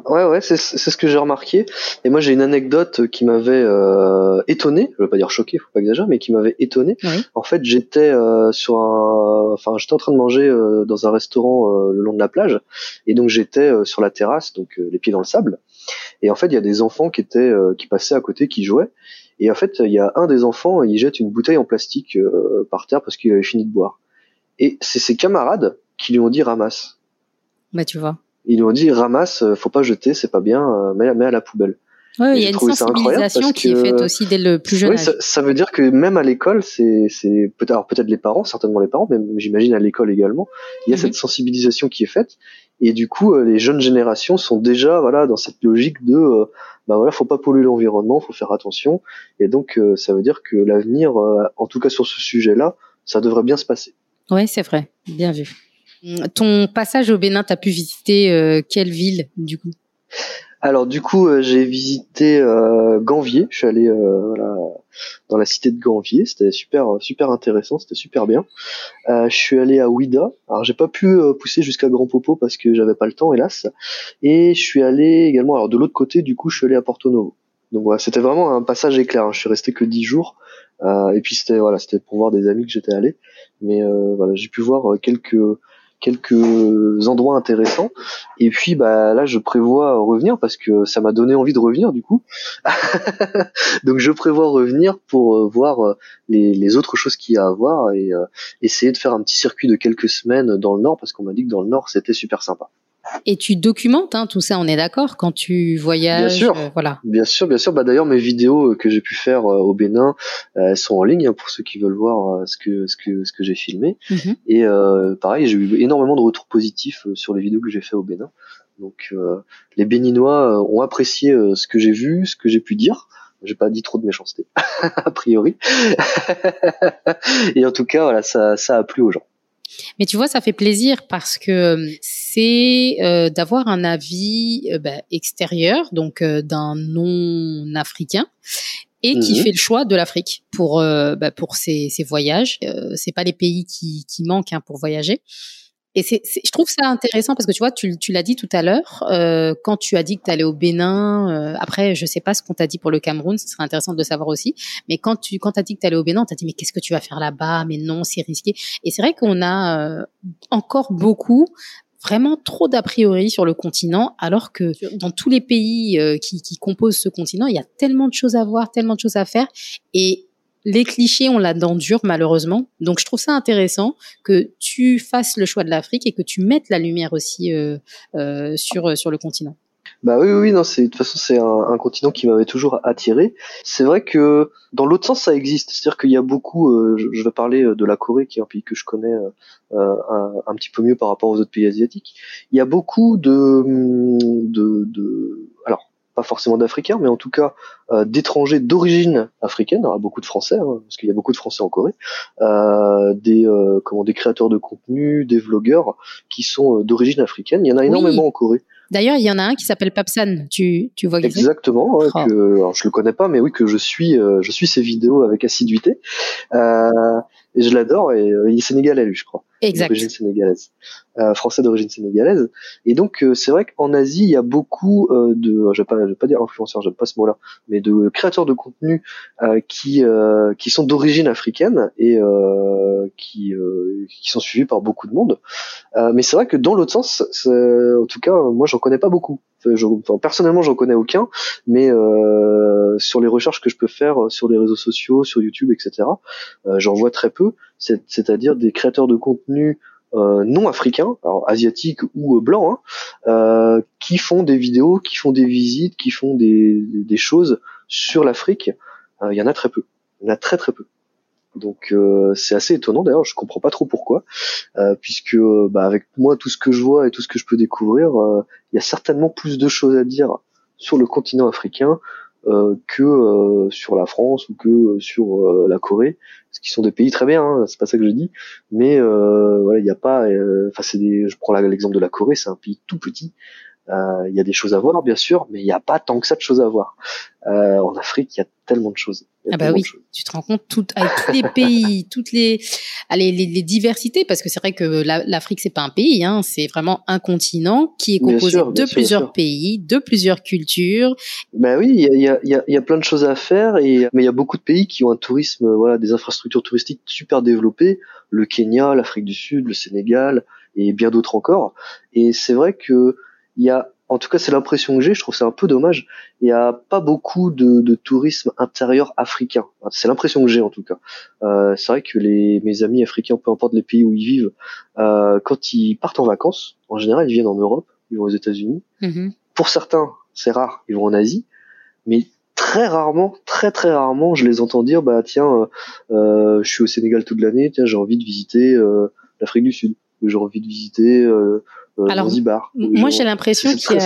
Ouais, ouais, c'est ce que j'ai remarqué. Et moi, j'ai une anecdote qui m'avait euh, étonné. Je veux pas dire choqué, faut pas exagérer, mais qui m'avait étonné. En fait, j'étais euh, sur un, enfin, j'étais en train de manger euh, dans un restaurant euh, le long de la plage, et donc j'étais sur la terrasse, donc les pieds dans le sable. Et en fait, il y a des enfants qui étaient, qui passaient à côté, qui jouaient. Et en fait, il y a un des enfants, il jette une bouteille en plastique par terre parce qu'il avait fini de boire. Et c'est ses camarades qui lui ont dit ramasse. Bah, tu vois. Ils lui ont dit ramasse, euh, faut pas jeter, c'est pas bien, euh, mets, mets à la poubelle. Ouais, il y a une sensibilisation qui est faite aussi dès le plus jeune âge. Ça, ça, veut dire que même à l'école, c'est, peut-être, peut-être les parents, certainement les parents, mais j'imagine à l'école également, il y a mhm. cette sensibilisation qui est faite. Et du coup, euh, les jeunes générations sont déjà, voilà, dans cette logique de, euh, bah voilà, faut pas polluer l'environnement, faut faire attention. Et donc, ça veut dire que l'avenir, en tout cas sur ce sujet-là, ça devrait bien se passer. Oui, c'est vrai. Bien vu. Ton passage au Bénin, t'as pu visiter euh, quelle ville du coup? Alors du coup, euh, j'ai visité euh, Ganvier. Je suis allé dans la cité de Ganvier. C'était super super intéressant. C'était super bien. je suis allé à Ouida. Alors j'ai pas pu pousser jusqu'à Grand Popo parce que j'avais pas le temps, hélas. Et je suis allé également. Alors de l'autre côté, du coup, je suis allé à Porto Novo. Donc voilà, c'était vraiment un passage éclair. Hein. Je suis resté que dix jours. et puis c'était voilà, c'était pour voir des amis que j'étais allé. Mais voilà, j'ai pu voir quelques quelques endroits intéressants. Et puis bah là, je prévois revenir parce que ça m'a donné envie de revenir du coup. Donc je prévois revenir pour euh, voir euh, les, autres choses qu'il y a à voir et euh, essayer de faire un petit circuit de quelques semaines dans le nord parce qu'on m'a dit que dans le nord c'était super sympa. Et tu documentes hein, tout ça, on est d'accord, quand tu voyages. Bien sûr, euh, voilà. Bien sûr, bien sûr. Bah d'ailleurs, mes vidéos euh, que j'ai pu faire euh, au Bénin, elles sont en ligne hein, pour ceux qui veulent voir ce que ce que ce que j'ai filmé. Mhm. Et pareil, j'ai eu énormément de retours positifs sur les vidéos que j'ai fait au Bénin. Donc les Béninois ont apprécié ce que j'ai vu, ce que j'ai pu dire. J'ai pas dit trop de méchanceté, a priori. Et en tout cas, voilà, ça ça a plu aux gens. Mais tu vois, ça fait plaisir parce que euh, c'est euh, d'avoir un avis euh, bah, extérieur, donc d'un non-africain, et qui mhm. fait le choix de l'Afrique pour bah, pour ses, ses voyages. c'est pas les pays qui, qui manquent hein, pour voyager. Et c'est, je trouve ça intéressant parce que tu vois, tu, tu l'as dit tout à l'heure, euh, quand tu as dit que tu allais au Bénin, euh, après, je sais pas ce qu'on t'a dit pour le Cameroun, ce serait intéressant de le savoir aussi, mais quand tu quand as dit que tu allais au Bénin, on t'a dit mais qu'est-ce que tu vas faire là-bas? Mais non, c'est risqué. Et c'est vrai qu'on a euh, encore beaucoup vraiment trop d'a priori sur le continent, alors que dans tous les pays euh, qui, qui composent ce continent, il y a tellement de choses à voir, tellement de choses à faire, et les clichés ont la dent dure malheureusement. Donc je trouve ça intéressant que tu fasses le choix de l'Afrique et que tu mettes la lumière aussi euh, euh, sur sur le continent. Bah oui, oui, non, c'est de toute façon c'est un, continent qui m'avait toujours attiré. C'est vrai que dans l'autre sens ça existe, c'est-à-dire qu'il y a beaucoup. Euh, je, vais parler de la Corée, qui est un pays que je connais un, un, petit peu mieux par rapport aux autres pays asiatiques. Il y a beaucoup de de, de alors pas forcément d'Africains, mais en tout cas euh, d'étrangers d'origine africaine. Il y a beaucoup de Français, hein, parce qu'il y a beaucoup de Français en Corée, euh, des euh, comment des créateurs de contenu, des vlogueurs qui sont euh, d'origine africaine. Il y en a énormément en Corée. D'ailleurs, il y en a un qui s'appelle Papsan. Tu, tu vois Exactement. Ouais, oh. que, alors, je le connais pas, mais oui que je suis, euh, je suis ses vidéos avec assiduité. Euh, et je l'adore. Et il est sénégalais, lui, je crois. Exact. D'origine sénégalaise. Euh, français d'origine sénégalaise. Et donc euh, c'est vrai qu'en Asie il y a beaucoup euh, de, je vais pas, je vais pas dire influenceurs, j'aime pas ce mot-là, mais de créateurs de contenu qui qui sont d'origine africaine et qui qui sont suivis par beaucoup de monde. mais c'est vrai que dans l'autre sens, en tout cas moi j'en connais pas beaucoup. Je, enfin, personnellement j'en connais aucun, mais sur les recherches que je peux faire sur les réseaux sociaux, sur YouTube, etc. j'en vois très peu. C'est-à-dire des créateurs de contenu euh, non africains, alors asiatiques ou euh, blancs, hein, euh, qui font des vidéos, qui font des visites, qui font des, choses sur l'Afrique. Il y en a très peu. Il y en a très très peu. Donc c'est assez étonnant d'ailleurs, je comprends pas trop pourquoi, puisque bah, avec moi tout ce que je vois et tout ce que je peux découvrir, il y a certainement plus de choses à dire sur le continent africain que sur la France ou que sur la Corée, ce qui sont des pays très bien, hein, c'est pas ça que je dis, mais voilà, il n'y a pas, enfin c'est des, je prends l'exemple de la Corée, c'est un pays tout petit, il y a des choses à voir bien sûr, mais il n'y a pas tant que ça de choses à voir. en Afrique, il y a tellement de choses. Ah bah oui, tu te rends compte tout, avec tous les pays, toutes les, allez, les, les, diversités, parce que c'est vrai que l'Afrique c'est pas un pays, hein, c'est vraiment un continent qui est composé de plusieurs pays, de plusieurs cultures. Bah oui, il y a, y, a, y, a, y a, plein de choses à faire, et mais il y a beaucoup de pays qui ont un tourisme, voilà, des infrastructures touristiques super développées, le Kenya, l'Afrique du Sud, le Sénégal et bien d'autres encore. Et c'est vrai que il y a en tout cas, c'est l'impression que j'ai. Je trouve c'est un peu dommage. Il n'y a pas beaucoup de, de tourisme intérieur africain. C'est l'impression que j'ai en tout cas. Euh, c'est vrai que les, mes amis africains, peu importe les pays où ils vivent, euh, quand ils partent en vacances, en général, ils viennent en Europe, ils vont aux États-Unis. Mm-hmm. Pour certains, c'est rare, ils vont en Asie, mais très rarement, très très rarement, je les entends dire bah tiens, euh, je suis au Sénégal toute l'année, tiens j'ai envie de visiter euh, l'Afrique du Sud, j'ai envie de visiter euh, euh, Alors, Moi, j'ai l'impression qu'il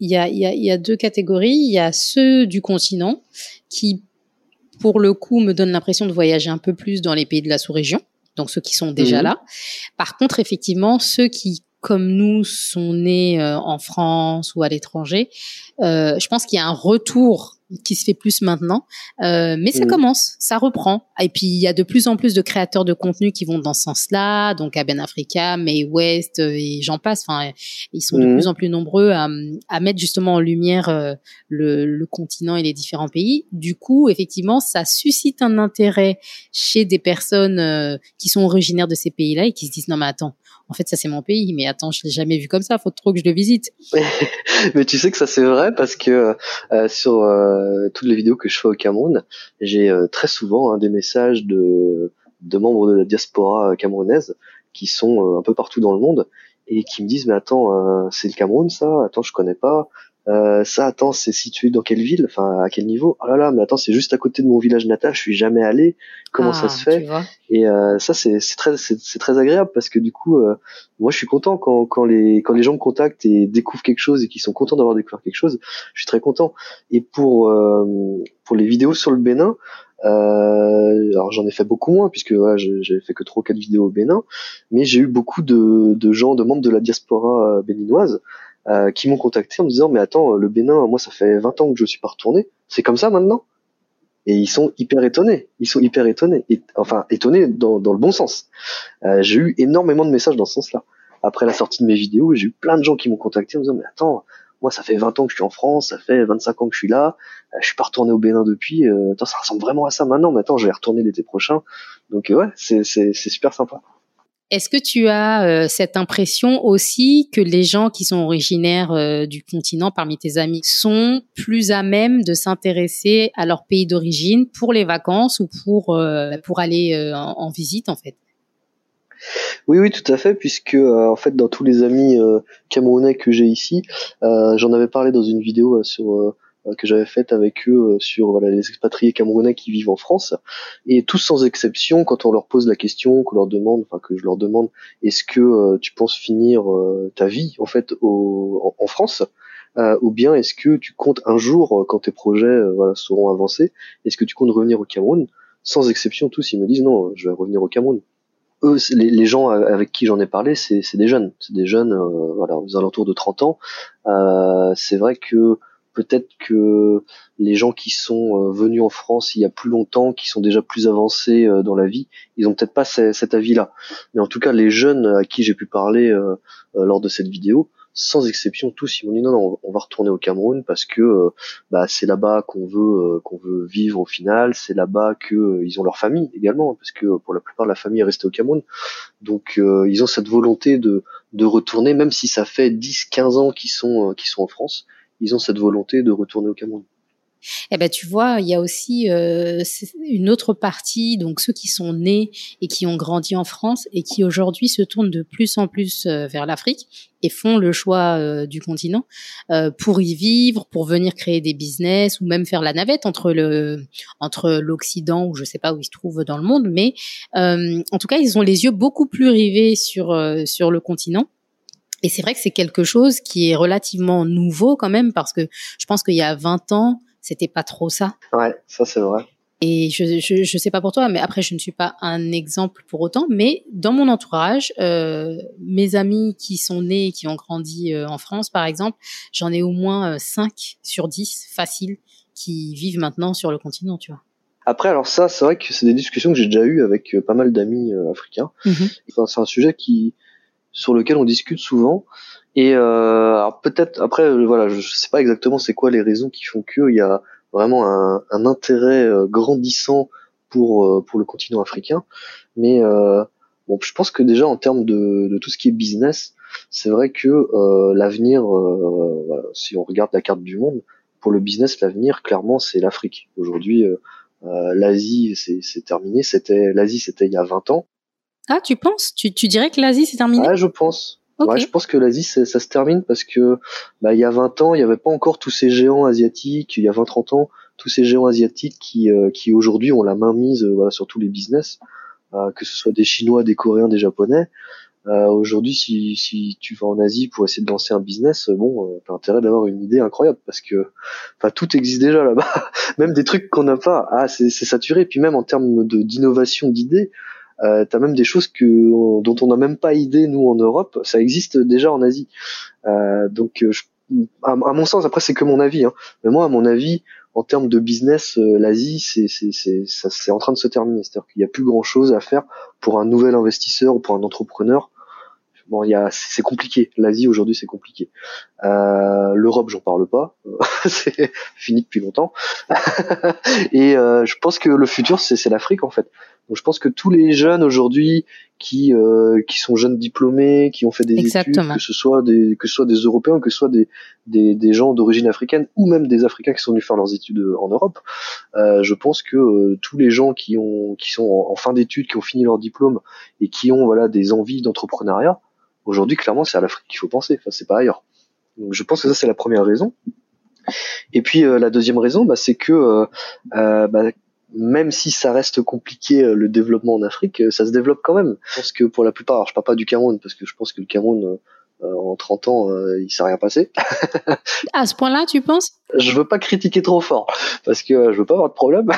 y, a, y, a, y a deux catégories. Il y a ceux du continent qui, pour le coup, me donnent l'impression de voyager un peu plus dans les pays de la sous-région. Donc ceux qui sont déjà mhm. là. Par contre, effectivement, ceux qui comme nous sont nés euh, en France ou à l'étranger, euh, je pense qu'il y a un retour qui se fait plus maintenant, euh, mais ça commence, ça reprend. Et puis il y a de plus en plus de créateurs de contenu qui vont dans ce sens-là, donc à Ben Africa, May West euh, et j'en passe. Enfin, ils sont de mhm. plus en plus nombreux à, à mettre justement en lumière euh, le, le, continent et les différents pays. Du coup, effectivement, ça suscite un intérêt chez des personnes euh, qui sont originaires de ces pays-là et qui se disent non mais attends, en fait ça c'est mon pays, mais attends je l'ai jamais vu comme ça, faut trop que je le visite. mais tu sais que ça c'est vrai parce que euh, sur euh, toutes les vidéos que je fais au Cameroun, j'ai euh, très souvent hein, des messages de, de membres de la diaspora camerounaise qui sont un peu partout dans le monde et qui me disent mais attends c'est le Cameroun ça? Attends je connais pas euh, ça, attends, c'est situé dans quelle ville? Enfin, à quel niveau? Oh là là, mais attends, c'est juste à côté de mon village natal. Je suis jamais allé. Comment ça ah, se fait? Et euh, ça, c'est très, c'est très agréable parce que du coup, euh, moi, je suis content quand, quand les quand les gens me contactent et découvrent quelque chose et qu'ils sont contents d'avoir découvert quelque chose. Je suis très content. Et pour euh, pour les vidéos sur le Bénin. alors j'en ai fait beaucoup moins puisque voilà, j'avais fait que trois quatre vidéos au Bénin, mais j'ai eu beaucoup de, de gens, de membres de la diaspora béninoise euh, qui m'ont contacté en me disant mais attends le Bénin moi ça fait 20 ans que je suis pas retourné. C'est comme ça maintenant? Et ils sont hyper étonnés. Ils sont hyper étonnés. Et, enfin étonnés dans, dans le bon sens. Euh, j'ai eu énormément de messages dans ce sens là après la sortie de mes vidéos j'ai eu plein de gens qui m'ont contacté en me disant mais attends moi ça fait 20 ans que je suis en France ça fait 25 ans que je suis là euh, je suis pas retourné au Bénin depuis euh, attends ça ressemble vraiment à ça maintenant mais attends je vais retourner l'été prochain. Donc ouais c'est c'est super sympa est-ce que tu as euh, cette impression aussi que les gens qui sont originaires euh, du continent parmi tes amis sont plus à même de s'intéresser à leur pays d'origine pour les vacances ou pour euh, pour aller en, en, visite en fait? Oui, oui, tout à fait, puisque en fait dans tous les amis camerounais que j'ai ici, j'en avais parlé dans une vidéo sur que j'avais faite avec eux euh, sur voilà, les expatriés camerounais qui vivent en France. Et tous sans exception, quand on leur pose la question, qu'on leur demande, enfin que je leur demande, est-ce que euh, tu penses finir ta vie en fait au, en, France ou bien est-ce que tu comptes un jour, quand tes projets voilà, seront avancés, est-ce que tu comptes revenir au Cameroun? Sans exception, tous ils me disent non, je vais revenir au Cameroun. Eux, les, gens avec qui j'en ai parlé, c'est des jeunes, c'est des jeunes, voilà, aux alentours de 30 ans. c'est vrai que peut-être que les gens qui sont euh, venus en France il y a plus longtemps, qui sont déjà plus avancés euh, dans la vie, ils ont peut-être pas cet avis-là. Mais en tout cas, les jeunes à qui j'ai pu parler euh, lors de cette vidéo, sans exception, tous ils m'ont dit non, non, on va retourner au Cameroun parce que bah, c'est là-bas qu'on veut qu'on veut vivre au final, c'est là-bas que ils ont leur famille également, parce que pour la plupart la famille est restée au Cameroun. Donc ils ont cette volonté de de retourner, même si ça fait 10-15 ans qu'ils sont qu'ils sont en France ils ont cette volonté de retourner au Cameroun. Eh ben, tu vois, il y a aussi euh, une autre partie, donc ceux qui sont nés et qui ont grandi en France et qui aujourd'hui se tournent de plus en plus euh, vers l'Afrique et font le choix euh, du continent pour y vivre, pour venir créer des business ou même faire la navette entre le entre l'Occident ou je sais pas où ils se trouvent dans le monde, mais en tout cas, ils ont les yeux beaucoup plus rivés sur sur le continent et c'est vrai que c'est quelque chose qui est relativement nouveau quand même parce que je pense qu'il y a 20 ans, c'était pas trop ça. Ouais, ça c'est vrai. Et je, je, je sais pas pour toi, mais après je ne suis pas un exemple pour autant. Mais dans mon entourage, euh, mes amis qui sont nés, et qui ont grandi euh, en France, par exemple, j'en ai au moins 5 euh, sur 10 faciles qui vivent maintenant sur le continent, tu vois. Après, alors ça, c'est vrai que c'est des discussions que j'ai déjà eues avec pas mal d'amis africains. Mhm. Enfin, c'est un sujet qui sur lequel on discute souvent. Et euh, peut-être après, voilà, je, je sais pas exactement c'est quoi les raisons qui font qu'il y a vraiment un, un intérêt euh, grandissant pour euh, pour le continent africain. Mais euh, bon, je pense que déjà en termes de, de tout ce qui est business, c'est vrai que euh, l'avenir, voilà, si on regarde la carte du monde, pour le business, l'avenir clairement c'est l'Afrique. Aujourd'hui, l'Asie c'est terminé. C'était l'Asie c'était il y a 20 ans. Ah, tu penses? Tu, tu dirais que l'Asie c'est terminé? Ouais, je pense. Ouais, je pense que l'Asie, ça se termine parce que bah, il y a 20 ans, il n'y avait pas encore tous ces géants asiatiques. Il y a 20-30 ans, tous ces géants asiatiques qui, euh, qui aujourd'hui ont la main mise euh, voilà, sur tous les business, euh, que ce soit des Chinois, des Coréens, des Japonais. aujourd'hui, si, si tu vas en Asie pour essayer de lancer un business, bon, t'as intérêt d'avoir une idée incroyable parce que, enfin, tout existe déjà là-bas. même des trucs qu'on n'a pas, ah, c'est saturé. Puis même en termes de d'innovation d'idées, euh, t'as même des choses que dont on n'a même pas idée nous en Europe, ça existe déjà en Asie. Euh, donc, euh, à, mon sens, après c'est que mon avis, hein, mais moi à mon avis, en termes de business, euh, l'Asie c'est c'est en train de se terminer. C'est-à-dire qu'il n'y a plus grand chose à faire pour un nouvel investisseur ou pour un entrepreneur. Bon, il y a c'est compliqué. L'Asie aujourd'hui c'est compliqué. Euh, L'Europe j'en parle pas, c'est fini depuis longtemps. Et euh, je pense que le futur c'est l'Afrique en fait. Donc je pense que tous les jeunes aujourd'hui qui euh, qui sont jeunes diplômés, qui ont fait des études, que ce soit des que ce soit des Européens, que ce soit des des, des gens d'origine africaine ou même des Africains qui sont venus faire leurs études en Europe, euh, je pense que euh, tous les gens qui ont qui sont en, fin d'études, qui ont fini leur diplôme et qui ont voilà des envies d'entrepreneuriat, aujourd'hui clairement c'est à l'Afrique qu'il faut penser. Enfin c'est pas ailleurs. Donc je pense que ça c'est la première raison. Et puis euh, la deuxième raison, bah, c'est que euh, euh bah, même si ça reste compliqué euh, le développement en Afrique, euh, ça se développe quand même. Je pense que pour la plupart, alors je parle pas du Cameroun parce que je pense que le Cameroun euh, en 30 ans, il s'est rien passé. à ce point-là, tu penses? Je veux pas critiquer trop fort parce que je veux pas avoir de problème.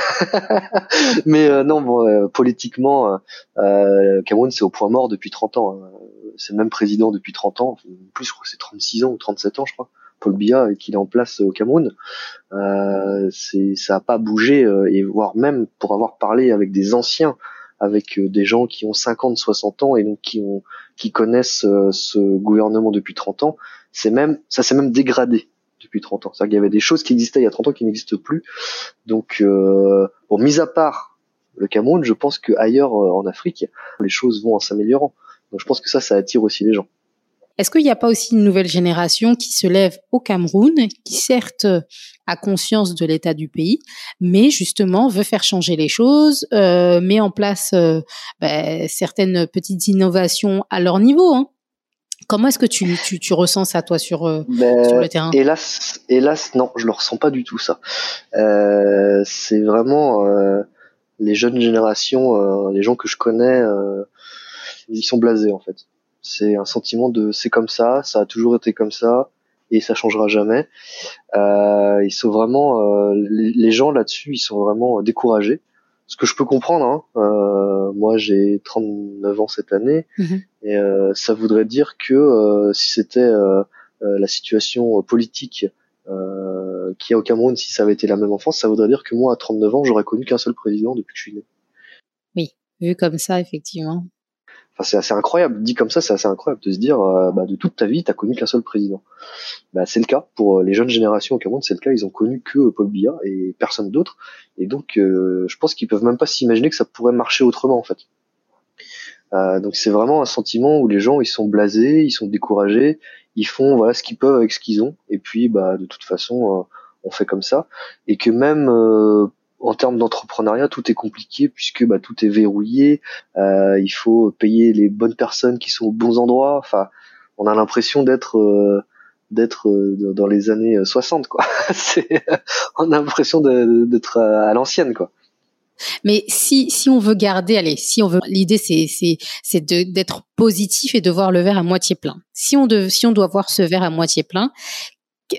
Mais non, bon, politiquement, euh, Cameroun c'est au point mort depuis 30 ans. Hein. C'est le même président depuis 30 ans. plus, je crois que c'est 36 ans ou 37 ans, je crois. Paul Biya qu'il est en place au Cameroun, euh, ça a pas bougé euh, et voire même pour avoir parlé avec des anciens, avec euh, des gens qui ont 50, 60 ans et donc qui ont qui connaissent ce gouvernement depuis 30 ans, c'est même ça s'est même dégradé depuis 30 ans. C'est-à-dire qu'il y avait des choses qui existaient il y a 30 ans qui n'existent plus. Donc euh, bon, mis à part le Cameroun, je pense que ailleurs en Afrique, les choses vont en s'améliorant. Donc je pense que ça, ça attire aussi les gens. Est-ce qu'il n'y a pas aussi une nouvelle génération qui se lève au Cameroun, qui certes a conscience de l'état du pays, mais justement veut faire changer les choses, euh, met en place euh, ben, certaines petites innovations à leur niveau hein? Comment est-ce que tu, tu, tu, ressens ça, toi, sur, euh, ben, sur le terrain? Hélas, hélas, non, je le ressens pas du tout, ça. Euh, c'est vraiment euh, les jeunes générations, euh, les gens que je connais, ils sont blasés, en fait. C'est un sentiment de c'est comme ça, ça a toujours été comme ça et ça changera jamais. Euh, ils sont vraiment euh, les, gens là-dessus, ils sont vraiment découragés. Ce que je peux comprendre. Hein. Euh, moi, j'ai 39 ans cette année mhm. et euh, ça voudrait dire que euh, si c'était euh, la situation politique euh, qu'il y a au Cameroun, si ça avait été la même en France, ça voudrait dire que moi, à 39 ans, j'aurais connu qu'un seul président depuis que je suis né. Oui, vu comme ça, effectivement. Enfin, c'est assez incroyable. Dit comme ça, c'est assez incroyable de se dire, euh, bah, de toute ta vie, t'as connu qu'un seul président. Bah, c'est le cas pour euh, les jeunes générations au Cameroun. C'est le cas. Ils ont connu que euh, Paul Biya et personne d'autre. Et donc, je pense qu'ils peuvent même pas s'imaginer que ça pourrait marcher autrement, en fait. donc, c'est vraiment un sentiment où les gens, ils sont blasés, ils sont découragés, ils font voilà ce qu'ils peuvent avec ce qu'ils ont. Et puis, bah, de toute façon, on fait comme ça. Et que même en termes d'entrepreneuriat, tout est compliqué puisque bah, tout est verrouillé. Euh, il faut payer les bonnes personnes qui sont aux bons endroits. Enfin, on a l'impression d'être euh, d'être euh, dans les années 60 quoi. on a l'impression d'être à l'ancienne quoi. Mais si si on veut garder, allez, si on veut, l'idée c'est c'est c'est d'être positif et de voir le verre à moitié plein. Si on de, si on doit voir ce verre à moitié plein,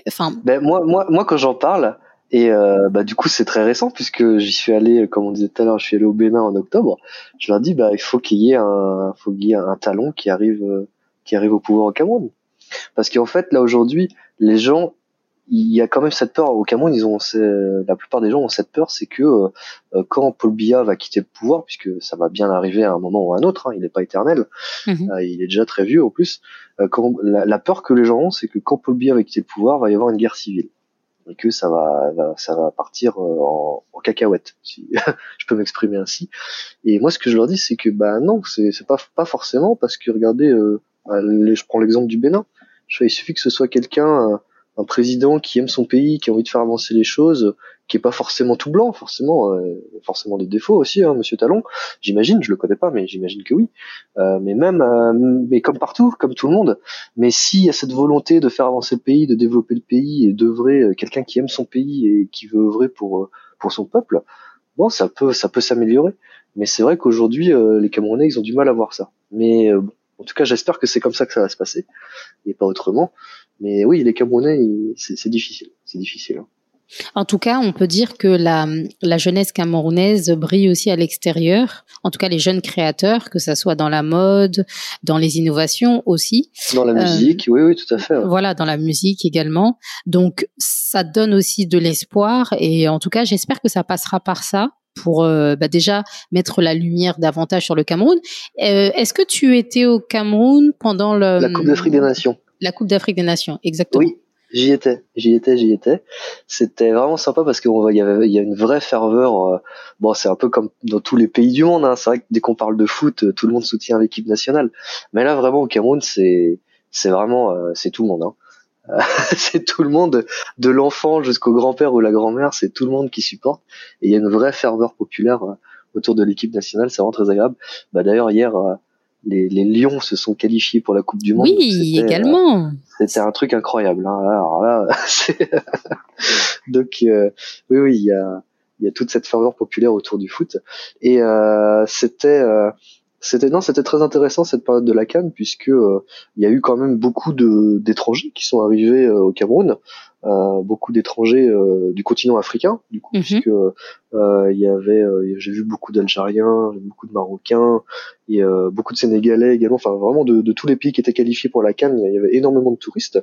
enfin. Ben moi moi moi quand j'en parle, Et euh, bah du coup c'est très récent puisque j'y suis allé, comme on disait tout à l'heure, je suis allé au Bénin en octobre. Je leur dis bah il faut qu'il y ait un, faut qu'il y ait un talon qui arrive, euh, qui arrive au pouvoir au Cameroun. Parce qu'en fait là aujourd'hui les gens il y a quand même cette peur au Cameroun. Ils ont, la plupart des gens ont cette peur, c'est que euh, quand Paul Biya va quitter le pouvoir, puisque ça va bien arriver à un moment ou à un autre, hein, il n'est pas éternel, mhm. euh, il est déjà très vieux en plus. Euh, quand, la, peur que les gens ont, c'est que quand Paul Biya va quitter le pouvoir, va y avoir une guerre civile et que ça va, ça va partir en, en cacahuète, si je peux m'exprimer ainsi. Et moi, ce que je leur dis, c'est que bah non, c'est pas pas forcément parce que regardez, bah, je prends l'exemple du Bénin. il suffit que ce soit quelqu'un un président qui aime son pays, qui a envie de faire avancer les choses, qui est pas forcément tout blanc, forcément, euh, forcément des défauts aussi, hein, Monsieur Talon. J'imagine, je le connais pas, mais j'imagine que oui. Euh, mais même, euh, mais comme partout, comme tout le monde. Mais s'il y a cette volonté de faire avancer le pays, de développer le pays et d'œuvrer, euh, quelqu'un qui aime son pays et qui veut œuvrer pour pour son peuple, bon, ça peut ça peut s'améliorer. Mais c'est vrai qu'aujourd'hui, les Camerounais, ils ont du mal à voir ça. Mais en tout cas, j'espère que c'est comme ça que ça va se passer et pas autrement. Mais oui, les Camerounais, c'est difficile. C'est difficile. Hein. En tout cas, on peut dire que la, la jeunesse camerounaise brille aussi à l'extérieur. En tout cas, les jeunes créateurs, que ça soit dans la mode, dans les innovations aussi. Dans la euh, musique, oui, oui, tout à fait. Voilà, dans la musique également. Donc, ça donne aussi de l'espoir. Et en tout cas, j'espère que ça passera par ça pour euh, bah déjà mettre la lumière davantage sur le Cameroun. Euh, Est-ce que tu étais au Cameroun pendant le la Coupe d'Afrique des Nations La Coupe d'Afrique des Nations, exactement. Oui, j'y étais, j'y étais, j'y étais. C'était vraiment sympa parce qu'il y avait, il y a une vraie ferveur. Euh, bon, c'est un peu comme dans tous les pays du monde. Hein. C'est vrai que dès qu'on parle de foot, tout le monde soutient l'équipe nationale. Mais là, vraiment au Cameroun, c'est c'est vraiment euh, c'est tout le monde. Hein. c'est tout le monde, de l'enfant jusqu'au grand-père ou la grand-mère, c'est tout le monde qui supporte. Et il y a une vraie ferveur populaire euh, autour de l'équipe nationale, c'est vraiment très agréable. Bah, D'ailleurs, hier, euh, les, les, Lions se sont qualifiés pour la Coupe du Monde. Oui, également. Euh, c'était un truc incroyable. Hein. Alors là, donc oui, oui, il y a, il y a toute cette ferveur populaire autour du foot. Et c'était c'était non, c'était très intéressant cette période de la Cannes puisque euh, il y a eu quand même beaucoup de d'étrangers qui sont arrivés euh, au Cameroun, euh, beaucoup d'étrangers du continent africain du coup mhm. puisque il y avait j'ai vu beaucoup d'Algériens, beaucoup de Marocains et beaucoup de Sénégalais également, enfin vraiment de, de, tous les pays qui étaient qualifiés pour la Cannes, il y avait énormément de touristes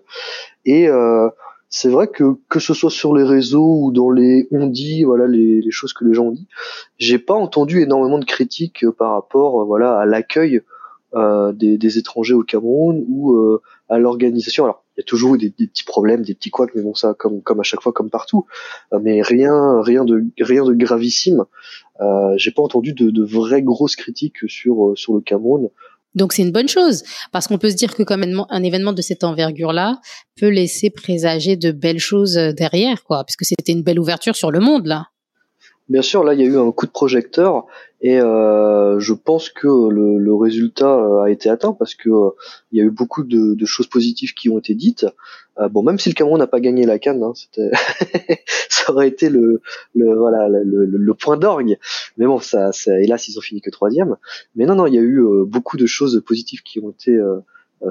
et c'est vrai que que ce soit sur les réseaux ou dans les on dit voilà les, les choses que les gens ont dit j'ai pas entendu énormément de critiques euh, par rapport euh, voilà à l'accueil euh, des, des, étrangers au Cameroun ou euh, à l'organisation alors il y a toujours eu des, petits problèmes des petits couacs mais bon ça comme comme à chaque fois comme partout. Mais rien rien de rien de gravissime. Euh, j'ai pas entendu de, de vraies grosses critiques sur sur le Cameroun. Donc c'est une bonne chose parce qu'on peut se dire que comme un événement de cette envergure-là peut laisser présager de belles choses euh, derrière, quoi, puisque c'était une belle ouverture sur le monde là. Bien sûr, là il y a eu un coup de projecteur et euh, je pense que le, le, résultat euh, a été atteint parce que euh, il y a eu beaucoup de, de, choses positives qui ont été dites. Euh, bon, même si le Cameroun n'a pas gagné la canne, hein, ça aurait été le, le voilà le, le point d'orgue. Mais bon, ça, ça, hélas ils ont fini que troisième. Mais non, non, il y a eu beaucoup de choses positives qui ont été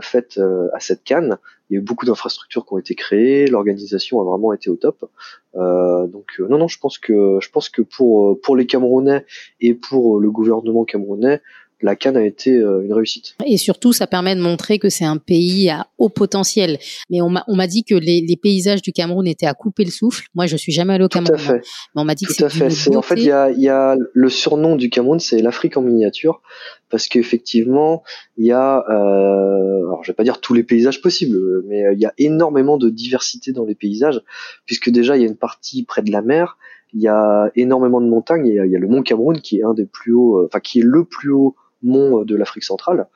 faites à cette canne il y a eu beaucoup d'infrastructures qui ont été créées, l'organisation a vraiment été au top. Euh, donc euh, non non, je pense que je pense que pour pour les Camerounais et pour le gouvernement camerounais, la Cannes a été euh, une réussite. Et surtout, ça permet de montrer que c'est un pays à haut potentiel. Mais on m'a dit que les, les, paysages du Cameroun étaient à couper le souffle. Moi, je suis jamais allé au Cameroun. Tout à fait. Mais on m'a dit que c'est En fait, il y a, y a le surnom du Cameroun, c'est l'Afrique en miniature, parce qu'effectivement, il y a, euh, alors je vais pas dire tous les paysages possibles, mais il y a énormément de diversité dans les paysages, puisque déjà il y a une partie près de la mer, il y a énormément de montagnes, il y a, il y a le mont Cameroun qui est un des plus hauts, euh, enfin qui est le plus haut mont de l'Afrique centrale.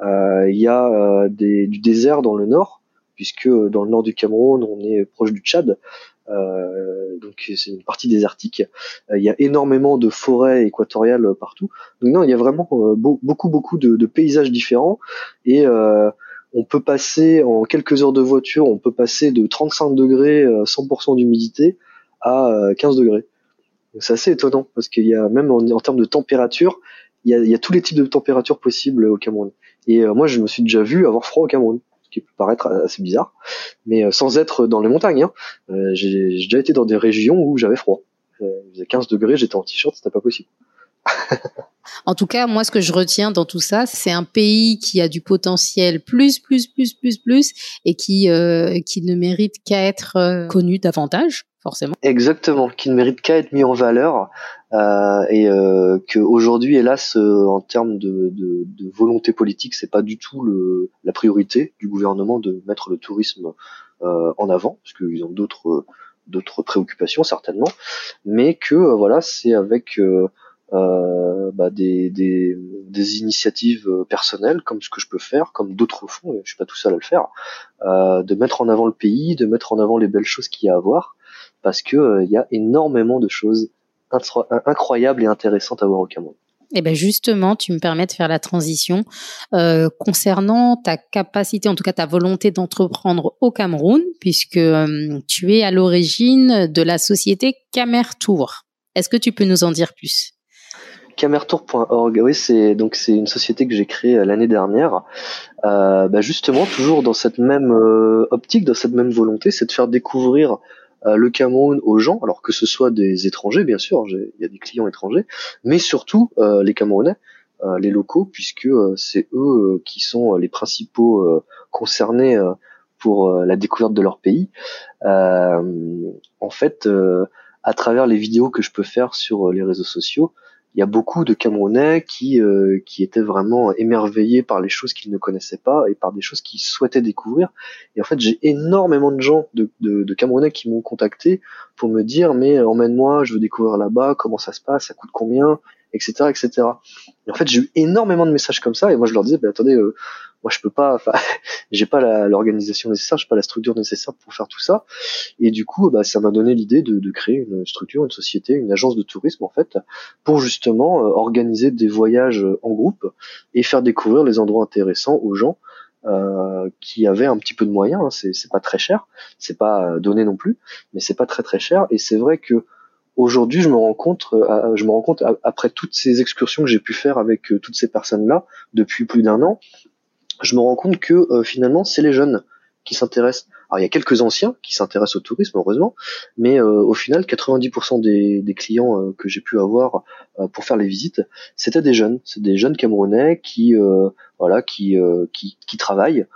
Euh, il y a euh, des, du désert dans le nord, puisque dans le nord du Cameroun, on est proche du Tchad. Euh, donc c'est une partie désertique. Il y a énormément de forêts équatoriales partout. Donc non, il y a vraiment beaucoup beaucoup de, de, paysages différents et on peut passer en quelques heures de voiture, on peut passer de 35 degrés, 100% d'humidité à 15 degrés. C'est assez étonnant parce qu'il y a même en, en termes de température, il y a, y a, tous les types de températures possibles au Cameroun. Et euh, moi, je me suis déjà vu avoir froid au Cameroun, ce qui peut paraître assez bizarre, mais sans être dans les montagnes. Hein. j'ai déjà été dans des régions où j'avais froid. il faisait 15 degrés, j'étais en t-shirt, c'était pas possible. en tout cas, moi, ce que je retiens dans tout ça, c'est un pays qui a du potentiel plus, plus, plus, plus, plus, et qui euh, qui ne mérite qu'à être euh, connu davantage, forcément. Exactement, qui ne mérite qu'à être mis en valeur, euh, et euh, que aujourd'hui, hélas, euh, en termes de, de, de, volonté politique, c'est pas du tout le, la priorité du gouvernement de mettre le tourisme en avant, parce qu'ils ont d'autres d'autres préoccupations certainement, mais que voilà, c'est avec euh, bah, des, des, des, initiatives euh, personnelles comme ce que je peux faire, comme d'autres font, et je suis pas tout seul à le faire, euh, de mettre en avant le pays, de mettre en avant les belles choses qu'il y a à voir, parce que euh, il y a énormément de choses incroyables et intéressantes à voir au Cameroun. Et eh ben justement, tu me permets de faire la transition euh, concernant ta capacité, en tout cas ta volonté d'entreprendre au Cameroun, puisque tu es à l'origine de la société Camertour. Est-ce que tu peux nous en dire plus? Camertour.org, oui, c'est donc c'est une société que j'ai créée euh, l'année dernière. Euh, bah justement, toujours dans cette même euh, optique, dans cette même volonté, c'est de faire découvrir le Cameroun aux gens, alors que ce soit des étrangers, bien sûr, il y a des clients étrangers, mais surtout les Camerounais, les locaux, puisque c'est eux qui sont les principaux concernés pour la découverte de leur pays. en fait, à travers les vidéos que je peux faire sur les réseaux sociaux, il y a beaucoup de Camerounais qui euh, qui étaient vraiment émerveillés par les choses qu'ils ne connaissaient pas et par des choses qu'ils souhaitaient découvrir. Et en fait, j'ai énormément de gens de, de, de Camerounais qui m'ont contacté pour me dire mais emmène-moi, je veux découvrir là-bas, comment ça se passe, ça coûte combien, etc., etc. Et en fait, j'ai eu énormément de messages comme ça et moi je leur disais ben attendez, euh, moi je peux pas, j'ai pas l'organisation nécessaire, j'ai pas la structure nécessaire pour faire tout ça. Et du coup, bah, ça m'a donné l'idée de, de, créer une structure, une société, une agence de tourisme en fait, pour justement euh, organiser des voyages en groupe et faire découvrir les endroits intéressants aux gens. Euh, qui avaient un petit peu de moyens, hein. c'est pas très cher, c'est pas donné non plus, mais c'est pas très très cher. Et c'est vrai que aujourd'hui, je me rends compte, euh, je me rends compte après toutes ces excursions que j'ai pu faire avec euh, toutes ces personnes-là depuis plus d'un an, je me rends compte que euh, finalement c'est les jeunes qui s'intéressent. Alors il y a quelques anciens qui s'intéressent au tourisme heureusement, mais euh, au final 90% des, des clients euh, que j'ai pu avoir pour faire les visites, c'était des jeunes, c'est des jeunes Camerounais qui voilà qui, qui, qui travaillent,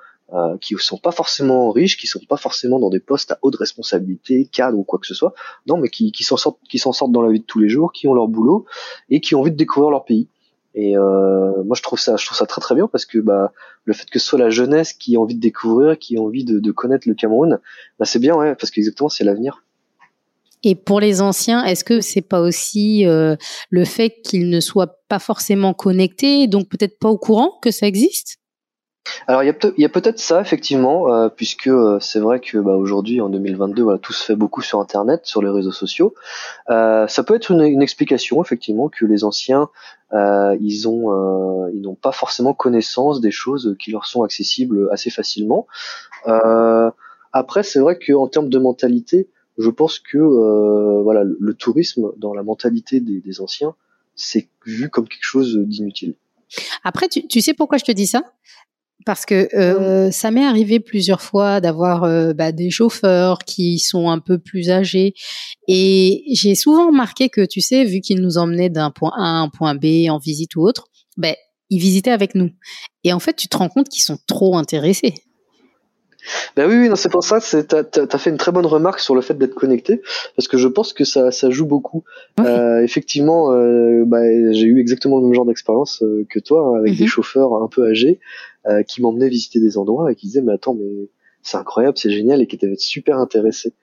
qui sont pas forcément riches, qui sont pas forcément dans des postes à haute responsabilité, cadre ou quoi que ce soit, non mais qui, qui s'en sortent qui s'en sortent dans la vie de tous les jours, qui ont leur boulot et qui ont envie de découvrir leur pays. Et euh, moi, je trouve ça, je trouve ça très très bien parce que bah, le fait que ce soit la jeunesse qui a envie de découvrir, qui a envie de, de connaître le Cameroun, bah, c'est bien, ouais, parce qu'exactement, c'est l'avenir. Et pour les anciens, est-ce que c'est pas aussi euh, le fait qu'ils ne soient pas forcément connectés, donc peut-être pas au courant que ça existe? Alors il y a, peut-être ça effectivement, euh, puisque euh, c'est vrai que bah, aujourd'hui en 2022, voilà, tout se fait beaucoup sur Internet, sur les réseaux sociaux. Euh, ça peut être une, explication effectivement que les anciens, ils ont, ils n'ont pas forcément connaissance des choses qui leur sont accessibles assez facilement. après, c'est vrai qu'en termes de mentalité, je pense que voilà, le, tourisme dans la mentalité des, des anciens, c'est vu comme quelque chose d'inutile. Après, tu, tu sais pourquoi je te dis ça? Parce que euh, ça m'est arrivé plusieurs fois d'avoir euh, bah, des chauffeurs qui sont un peu plus âgés et j'ai souvent remarqué que tu sais vu qu'ils nous emmenaient d'un point A à un point B en visite ou autre, ben ils visitaient avec nous et en fait tu te rends compte qu'ils sont trop intéressés. Ben oui, oui, c'est pour ça. Tu as, fait une très bonne remarque sur le fait d'être connecté, parce que je pense que ça, ça joue beaucoup. Euh, effectivement, euh, bah, j'ai eu exactement le même genre d'expérience euh, que toi, hein, avec des mhm. chauffeurs un peu âgés euh, qui m'emmenaient visiter des endroits et qui disaient mais attends, mais c'est incroyable, c'est génial, et qui étaient super intéressés.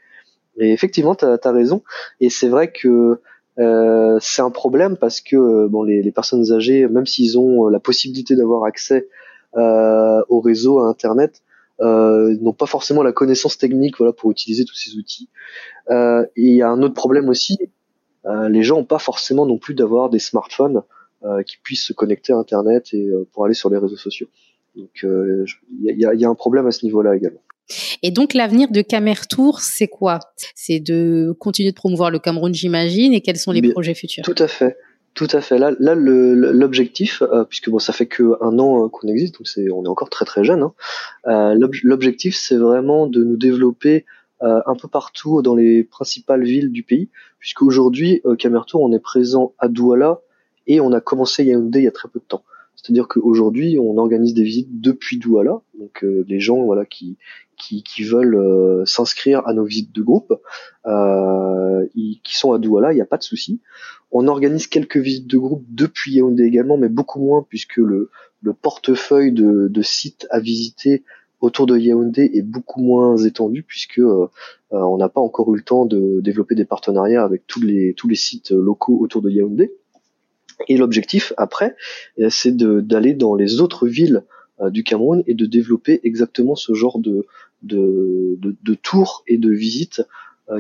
Et effectivement, tu as, raison. Et c'est vrai que euh, c'est un problème parce que bon, les, les personnes âgées, même s'ils ont la possibilité d'avoir accès euh, au réseau, à Internet, euh, n'ont pas forcément la connaissance technique voilà pour utiliser tous ces outils. Euh, et il y a un autre problème aussi, euh, les gens n'ont pas forcément non plus d'avoir des smartphones euh, qui puissent se connecter à Internet et euh, pour aller sur les réseaux sociaux. Donc il y a, y, a, un problème à ce niveau-là également. Et donc l'avenir de Camertour, c'est quoi? C'est de continuer de promouvoir le Cameroun, j'imagine, et quels sont les projets futurs? Tout à fait. Tout à fait. Là, là, l'objectif, euh, puisque bon, ça fait que un an euh, qu'on existe, donc c'est, on est encore très très jeune. Hein, euh, l'objectif, c'est vraiment de nous développer un peu partout dans les principales villes du pays, puisqu'aujourd'hui, euh, Camertour, on est présent à Douala et on a commencé Yaoundé il y a très peu de temps. C'est-à-dire qu'aujourd'hui, on organise des visites depuis Douala, donc les gens voilà qui qui, veulent s'inscrire à nos visites de groupe, qui sont à Douala, il n'y a pas de souci. On organise quelques visites de groupe depuis Yaoundé également, mais beaucoup moins puisque le, le portefeuille de, de, sites à visiter autour de Yaoundé est beaucoup moins étendu puisque euh, euh, on n'a pas encore eu le temps de développer des partenariats avec tous les tous les sites locaux autour de Yaoundé. Et l'objectif après, eh, c'est d'aller dans les autres villes euh, du Cameroun et de développer exactement ce genre de de, de, de tours et de visites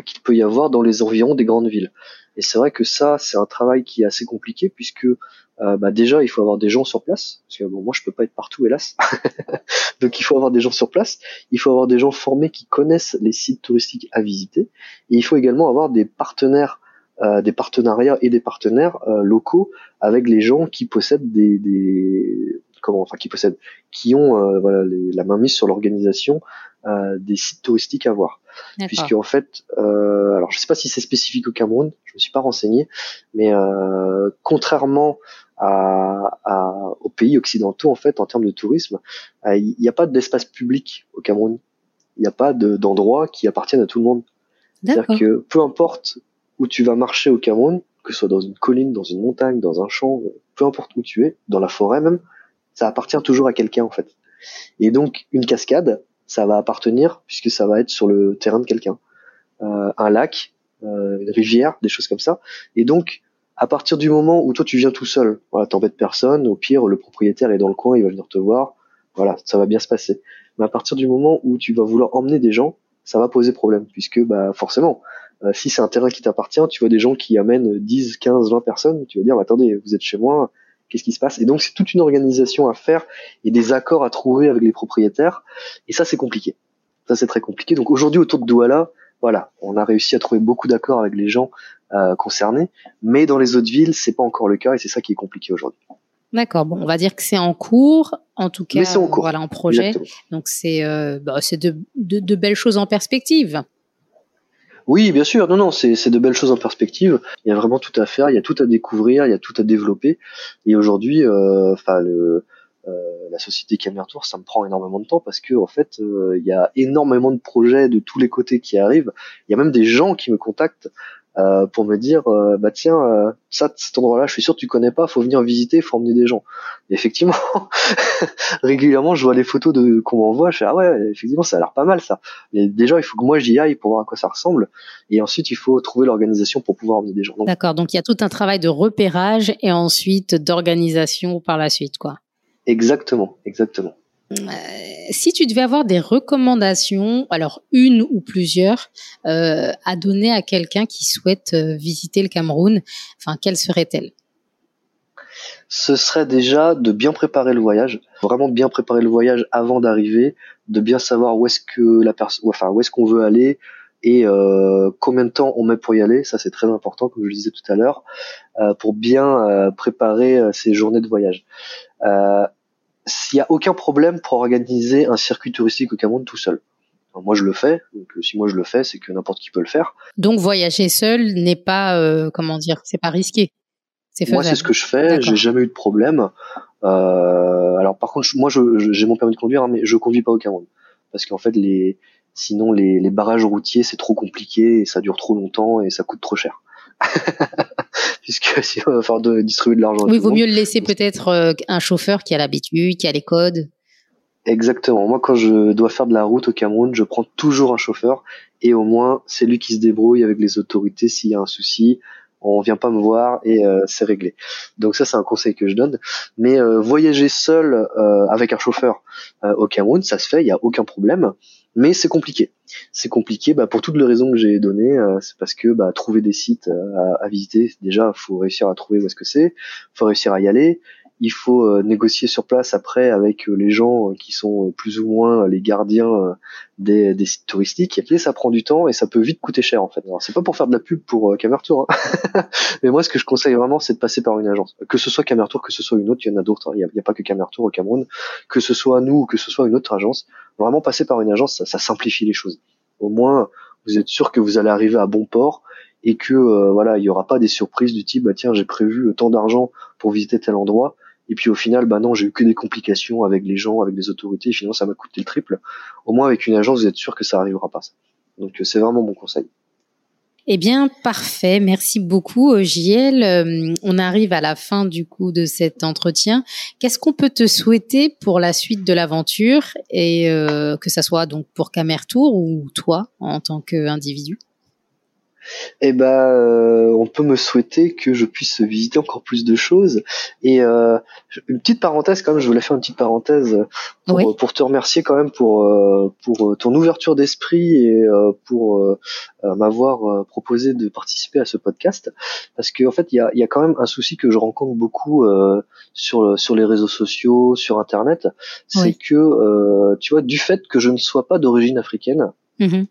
qu'il peut y avoir dans les environs des grandes villes. Et c'est vrai que ça, c'est un travail qui est assez compliqué puisque euh, bah déjà il faut avoir des gens sur place parce que bon moi je peux pas être partout hélas. Donc il faut avoir des gens sur place. Il faut avoir des gens formés qui connaissent les sites touristiques à visiter. Et il faut également avoir des partenaires euh, des partenariats et des partenaires euh, locaux avec les gens qui possèdent des, des comment enfin qui possèdent qui ont euh, voilà les, la main mise sur l'organisation euh, des sites touristiques à voir. Puisque en fait, euh, alors je sais pas si c'est spécifique au Cameroun, je me suis pas renseigné, mais euh, contrairement à, à, aux pays occidentaux en fait en termes de tourisme, il n'y a pas d'espace public au Cameroun. Il n'y a pas d'endroits qui appartiennent à tout le monde. C'est-à-dire que peu importe où tu vas marcher au Cameroun, que ce soit dans une colline, dans une montagne, dans un champ, peu importe où tu es, dans la forêt même, ça appartient toujours à quelqu'un en fait. Et donc une cascade, ça va appartenir puisque ça va être sur le terrain de quelqu'un. Euh, un lac, euh, une rivière, des choses comme ça. Et donc, à partir du moment où toi tu viens tout seul, voilà, t'embêtes personne, au pire le propriétaire est dans le coin, il va venir te voir, voilà, ça va bien se passer. Mais à partir du moment où tu vas vouloir emmener des gens, ça va poser problème, puisque bah forcément, euh, si c'est un terrain qui t'appartient, tu vois des gens qui amènent 10, 15, 20 personnes, tu vas dire, bah, attendez, vous êtes chez moi, qu'est-ce qui se passe? Et donc c'est toute une organisation à faire et des accords à trouver avec les propriétaires. Et ça c'est compliqué. Ça c'est très compliqué. Donc aujourd'hui autour de Douala, voilà, on a réussi à trouver beaucoup d'accords avec les gens euh, concernés, mais dans les autres villes c'est pas encore le cas et c'est ça qui est compliqué aujourd'hui. D'accord. Bon, on va dire que c'est en cours, en tout cas, en cours. voilà, en projet. Donc c'est euh, bah, c'est de, de, de belles choses en perspective. Oui, bien sûr. Non, non, c'est de belles choses en perspective. Il y a vraiment tout à faire, il y a tout à découvrir, il y a tout à développer. Et aujourd'hui, euh, enfin, euh, la société Camère Tour, ça me prend énormément de temps parce que en fait, euh, il y a énormément de projets de tous les côtés qui arrivent. Il y a même des gens qui me contactent euh, pour me dire euh, bah tiens euh, ça cet endroit-là je suis sûr que tu connais pas faut venir visiter faut emmener des gens. Et effectivement régulièrement je vois les photos de qu'on m'envoie je fais ah ouais effectivement ça a l'air pas mal ça. Mais déjà il faut que moi j'y aille pour voir à quoi ça ressemble. Et ensuite il faut trouver l'organisation pour pouvoir emmener des gens. D'accord. Donc il y a tout un travail de repérage et ensuite d'organisation par la suite quoi. Exactement. Exactement si tu devais avoir des recommandations, alors une ou plusieurs, euh, à donner à quelqu'un qui souhaite euh, visiter le Cameroun, enfin, quelles seraient-elles? Ce serait déjà de bien préparer le voyage, vraiment bien préparer le voyage avant d'arriver, de bien savoir où est-ce que la personne, enfin où est-ce qu'on veut aller et euh, combien de temps on met pour y aller. Ça c'est très important, comme je le disais tout à l'heure, euh, pour bien euh, préparer ces journées de voyage s'il y a aucun problème pour organiser un circuit touristique au Cameroun tout seul. moi je le fais, donc euh, si moi je le fais, c'est que n'importe qui peut le faire. Donc voyager seul n'est pas, euh, comment dire, c'est pas risqué. C'est moi c'est ce que je fais, j'ai jamais eu de problème. Euh, alors par contre, moi j'ai mon permis de conduire, hein, mais je conduis pas au Cameroun parce qu'en fait les, sinon les, les barrages routiers c'est trop compliqué et ça dure trop longtemps et ça coûte trop cher. puisque sinon il va falloir de distribuer de l'argent. Oui, il vaut mieux le laisser peut-être euh, un chauffeur qui a l'habitude, qui a les codes. Exactement. Moi, quand je dois faire de la route au Cameroun, je prends toujours un chauffeur et au moins c'est lui qui se débrouille avec les autorités s'il y a un souci. On vient pas me voir et euh, c'est réglé. Donc ça, c'est un conseil que je donne. Mais euh, voyager seul avec un chauffeur au Cameroun, ça se fait, il y a aucun problème mais c'est compliqué. C'est compliqué bah, pour toutes les raisons que j'ai données. Euh, c'est parce que bah, trouver des sites euh, à, à, visiter, déjà, faut réussir à trouver où est-ce que c'est, faut réussir à y aller. Il faut euh, négocier sur place après avec les gens qui sont plus ou moins les gardiens des, des sites touristiques. Et ça prend du temps et ça peut vite coûter cher en fait. Alors c'est pas pour faire de la pub pour Camertour, hein. mais moi ce que je conseille vraiment c'est de passer par une agence. Que ce soit Camertour, que ce soit une autre, il y en a d'autres. Il n'y a, pas que Camertour au Cameroun. Que ce soit nous ou que ce soit une autre agence, vraiment passer par une agence, ça, ça simplifie les choses. Au moins vous êtes sûr que vous allez arriver à bon port et que euh, voilà, il y aura pas des surprises du type bah tiens, j'ai prévu tant d'argent pour visiter tel endroit et puis au final bah non, j'ai eu que des complications avec les gens, avec les autorités et finalement ça m'a coûté le triple. Au moins avec une agence, vous êtes sûr que ça arrivera pas. Donc euh, c'est vraiment mon conseil. Eh bien, parfait. Merci beaucoup, euh, JL. Euh, on arrive à la fin du coup de cet entretien. Qu'est-ce qu'on peut te souhaiter pour la suite de l'aventure et que ça soit donc pour Camertour ou toi en tant qu'individu? Eh ben, euh, on peut me souhaiter que je puisse visiter encore plus de choses. Et euh, une petite parenthèse, quand même, je voulais faire une petite parenthèse pour, pour te remercier quand même pour euh, pour ton ouverture d'esprit et pour m'avoir proposé de participer à ce podcast. Parce qu'en en fait, il y a, y a quand même un souci que je rencontre beaucoup sur sur les réseaux sociaux, sur Internet, c'est que tu vois, du fait que je ne sois pas d'origine africaine. Mm-hmm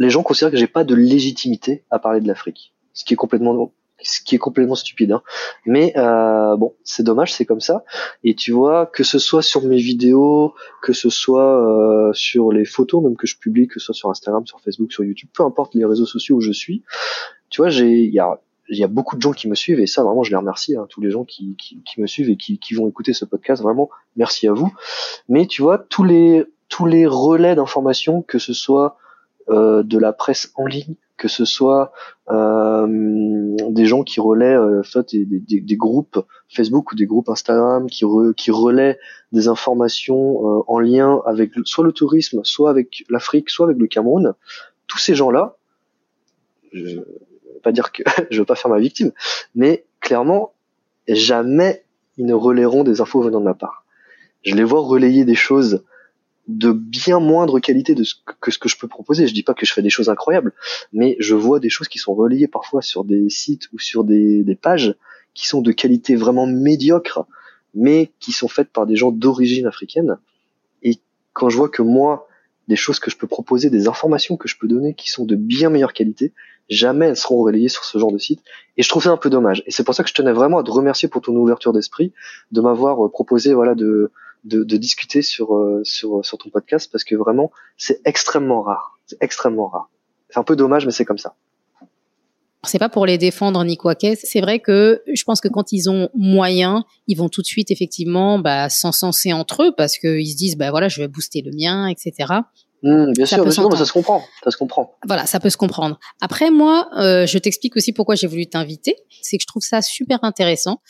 les gens considèrent que j'ai pas de légitimité à parler de l'Afrique, ce qui est complètement ce qui est complètement stupide. Hein. Mais euh, bon, c'est dommage, c'est comme ça. Et tu vois, que ce soit sur mes vidéos, que ce soit euh, sur les photos même que je publie, que ce soit sur Instagram, sur Facebook, sur YouTube, peu importe les réseaux sociaux où je suis, tu vois, j'ai il y a il y a beaucoup de gens qui me suivent et ça vraiment je les remercie hein, tous les gens qui, qui, qui, me suivent et qui, qui vont écouter ce podcast vraiment merci à vous mais tu vois tous les tous les relais d'information que ce soit de la presse en ligne, que ce soit euh, des gens qui relaient euh, des, des, des, groupes Facebook ou des groupes Instagram qui, qui relaient des informations en lien avec soit le tourisme, soit avec l'Afrique, soit avec le Cameroun. Tous ces gens-là, je ne pas dire que je veux pas faire ma victime, mais clairement, jamais ils ne relaieront des infos venant de ma part. Je les vois relayer des choses de bien moindre qualité de ce que, ce que je peux proposer. Je dis pas que je fais des choses incroyables, mais je vois des choses qui sont relayées parfois sur des sites ou sur des, des pages qui sont de qualité vraiment médiocre, mais qui sont faites par des gens d'origine africaine. Et quand je vois que moi, des choses que je peux proposer, des informations que je peux donner qui sont de bien meilleure qualité, jamais elles seront relayées sur ce genre de site. Et je trouve ça un peu dommage. Et c'est pour ça que je tenais vraiment à te remercier pour ton ouverture d'esprit, de m'avoir proposé, voilà, de, de, de discuter sur, euh, sur, sur ton podcast parce que vraiment, c'est extrêmement rare. C'est extrêmement rare. C'est un peu dommage, mais c'est comme ça. C'est pas pour les défendre ni quoi qu'est. C'est vrai que je pense que quand ils ont moyen, ils vont tout de suite effectivement bah, s'encenser entre eux parce qu'ils se disent bah voilà je vais booster le mien, etc. Mmh, bien sûr, bien sûr, ça se comprend, ça se comprend. Voilà, ça peut se comprendre. Après, moi, euh, je t'explique aussi pourquoi j'ai voulu t'inviter. C'est que je trouve ça super intéressant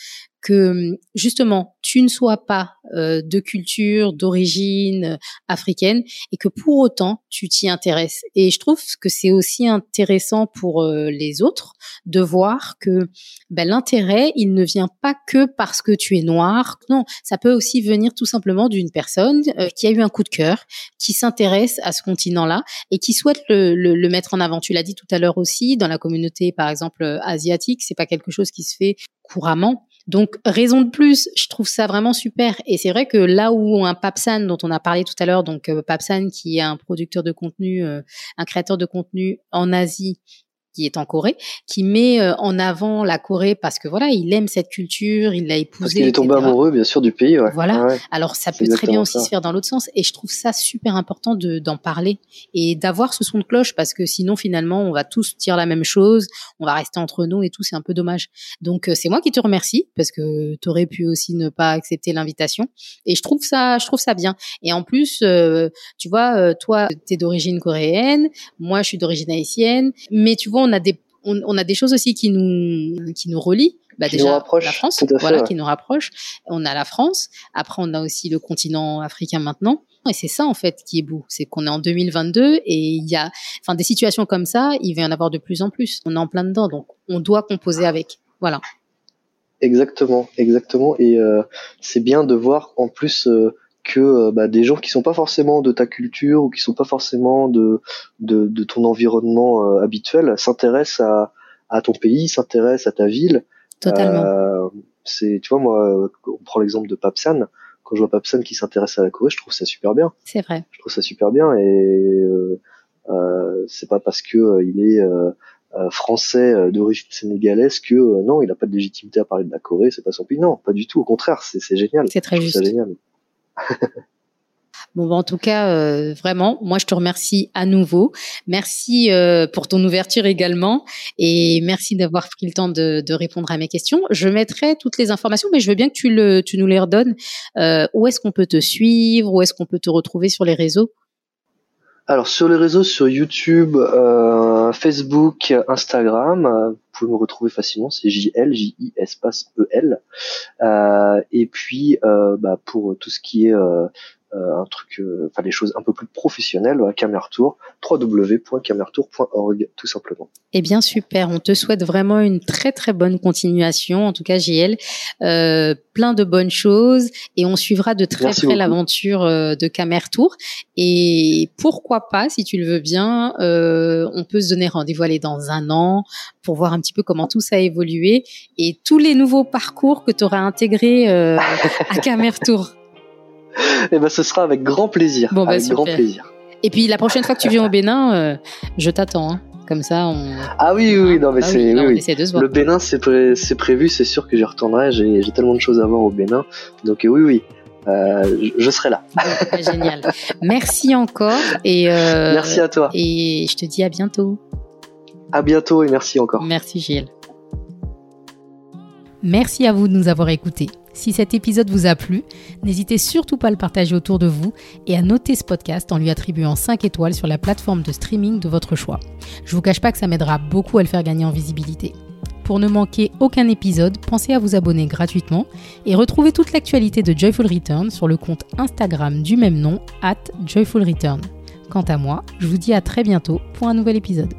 que justement tu ne sois pas euh, de culture d'origine euh, africaine et que pour autant tu t'y intéresses. Et je trouve que c'est aussi intéressant pour euh, les autres de voir que ben, l'intérêt il ne vient pas que parce que tu es noir. Non ça peut aussi venir tout simplement d'une personne qui a eu un coup de cœur qui s'intéresse à ce continent là et qui souhaite le, le, le mettre en avant. Tu l'as dit tout à l'heure aussi dans la communauté par exemple asiatique c'est pas quelque chose qui se fait couramment donc, raison de plus, je trouve ça vraiment super. Et c'est vrai que là où un Papsan, dont on a parlé tout à l'heure, donc euh, Papsan qui est un producteur de contenu, euh, un créateur de contenu en Asie, qui est en Corée, qui met euh, en avant la Corée parce que voilà, il aime cette culture, il l'a épousée. Parce qu'il est tombé amoureux, bien sûr, du pays. Ouais. Voilà. Alors ça peut très bien aussi se faire dans l'autre sens, et je trouve ça super important de d'en parler et d'avoir ce son de cloche parce que sinon finalement on va tous dire la même chose, on va rester entre nous et tout, c'est un peu dommage. Donc euh, c'est moi qui te remercie parce que tu aurais pu aussi ne pas accepter l'invitation et je trouve ça, je trouve ça bien. Et en plus, euh, tu vois, toi, tu es d'origine coréenne, moi je suis d'origine haïtienne, mais tu vois on a des on, a des choses aussi qui nous qui nous relient. Bah qui déjà nous rapproche, la France, voilà, qui nous rapproche. On a la France. Après, on a aussi le continent africain maintenant. Et c'est ça en fait qui est beau, c'est qu'on est en 2022 et il y a, enfin, des situations comme ça, il va y en avoir de plus en plus. On est en plein dedans, donc on doit composer avec. Voilà. Exactement, exactement. Et euh, c'est bien de voir en plus euh, que euh, bah, des gens qui sont pas forcément de ta culture ou qui sont pas forcément de de, de ton environnement euh, habituel s'intéressent à, à ton pays, s'intéressent à ta ville. Totalement. Euh, c'est, tu vois, moi, on prend l'exemple de Papsan. Quand je vois Papsan qui s'intéresse à la Corée, je trouve ça super bien. C'est vrai. Je trouve ça super bien et euh, c'est pas parce que il est français d'origine sénégalaise que non, il n'a pas de légitimité à parler de la Corée, c'est pas son pays. Non, pas du tout. Au contraire, c'est génial. C'est très juste. C'est génial. Bon, bah, en tout cas, euh, vraiment, moi, je te remercie à nouveau. Merci euh, pour ton ouverture également et merci d'avoir pris le temps de, répondre à mes questions. Je mettrai toutes les informations, mais je veux bien que tu, nous les redonnes. Euh, où est-ce qu'on peut te suivre? Où est-ce qu'on peut te retrouver sur les réseaux? Alors sur les réseaux, sur YouTube, Facebook, Instagram, me retrouver facilement, c'est JL, J-I espace E-L. et puis bah, pour tout ce qui est euh, un truc, euh, enfin des choses un peu plus professionnelles, Camertour, www.camertour.org tout simplement. Eh bien super, on te souhaite vraiment une très très bonne continuation, en tout cas JL, euh, plein de bonnes choses et on suivra de très près l'aventure euh, de Camertour et pourquoi pas, si tu le veux bien, euh, on peut se donner rendez-vous aller dans un an pour voir un petit peu comment tout ça a évolué et tous les nouveaux parcours que tu auras intégrés à Camertour. Eh ben, ce sera avec grand plaisir. Bon, bah, avec grand plaisir. Et puis la prochaine fois que tu viens au Bénin, euh, je t'attends. Hein. Comme ça, on. Ah oui, oui, non, mais ah c'est. Oui, Le Bénin, c'est prévu, c'est sûr que j'y retournerai. J'ai tellement de choses à voir au Bénin. Donc, oui, oui. Euh, je serai là. Bah, génial. Merci encore. Et, euh, merci à toi. Et je te dis à bientôt. À bientôt et merci encore. Merci Gilles. Merci à vous de nous avoir écoutés. Si cet épisode vous a plu, n'hésitez surtout pas à le partager autour de vous et à noter ce podcast en lui attribuant 5 étoiles sur la plateforme de streaming de votre choix. Je vous cache pas que ça m'aidera beaucoup à le faire gagner en visibilité. Pour ne manquer aucun épisode, pensez à vous abonner gratuitement et retrouvez toute l'actualité de Joyful Return sur le compte Instagram du même nom, at Joyful Return. Quant à moi, je vous dis à très bientôt pour un nouvel épisode.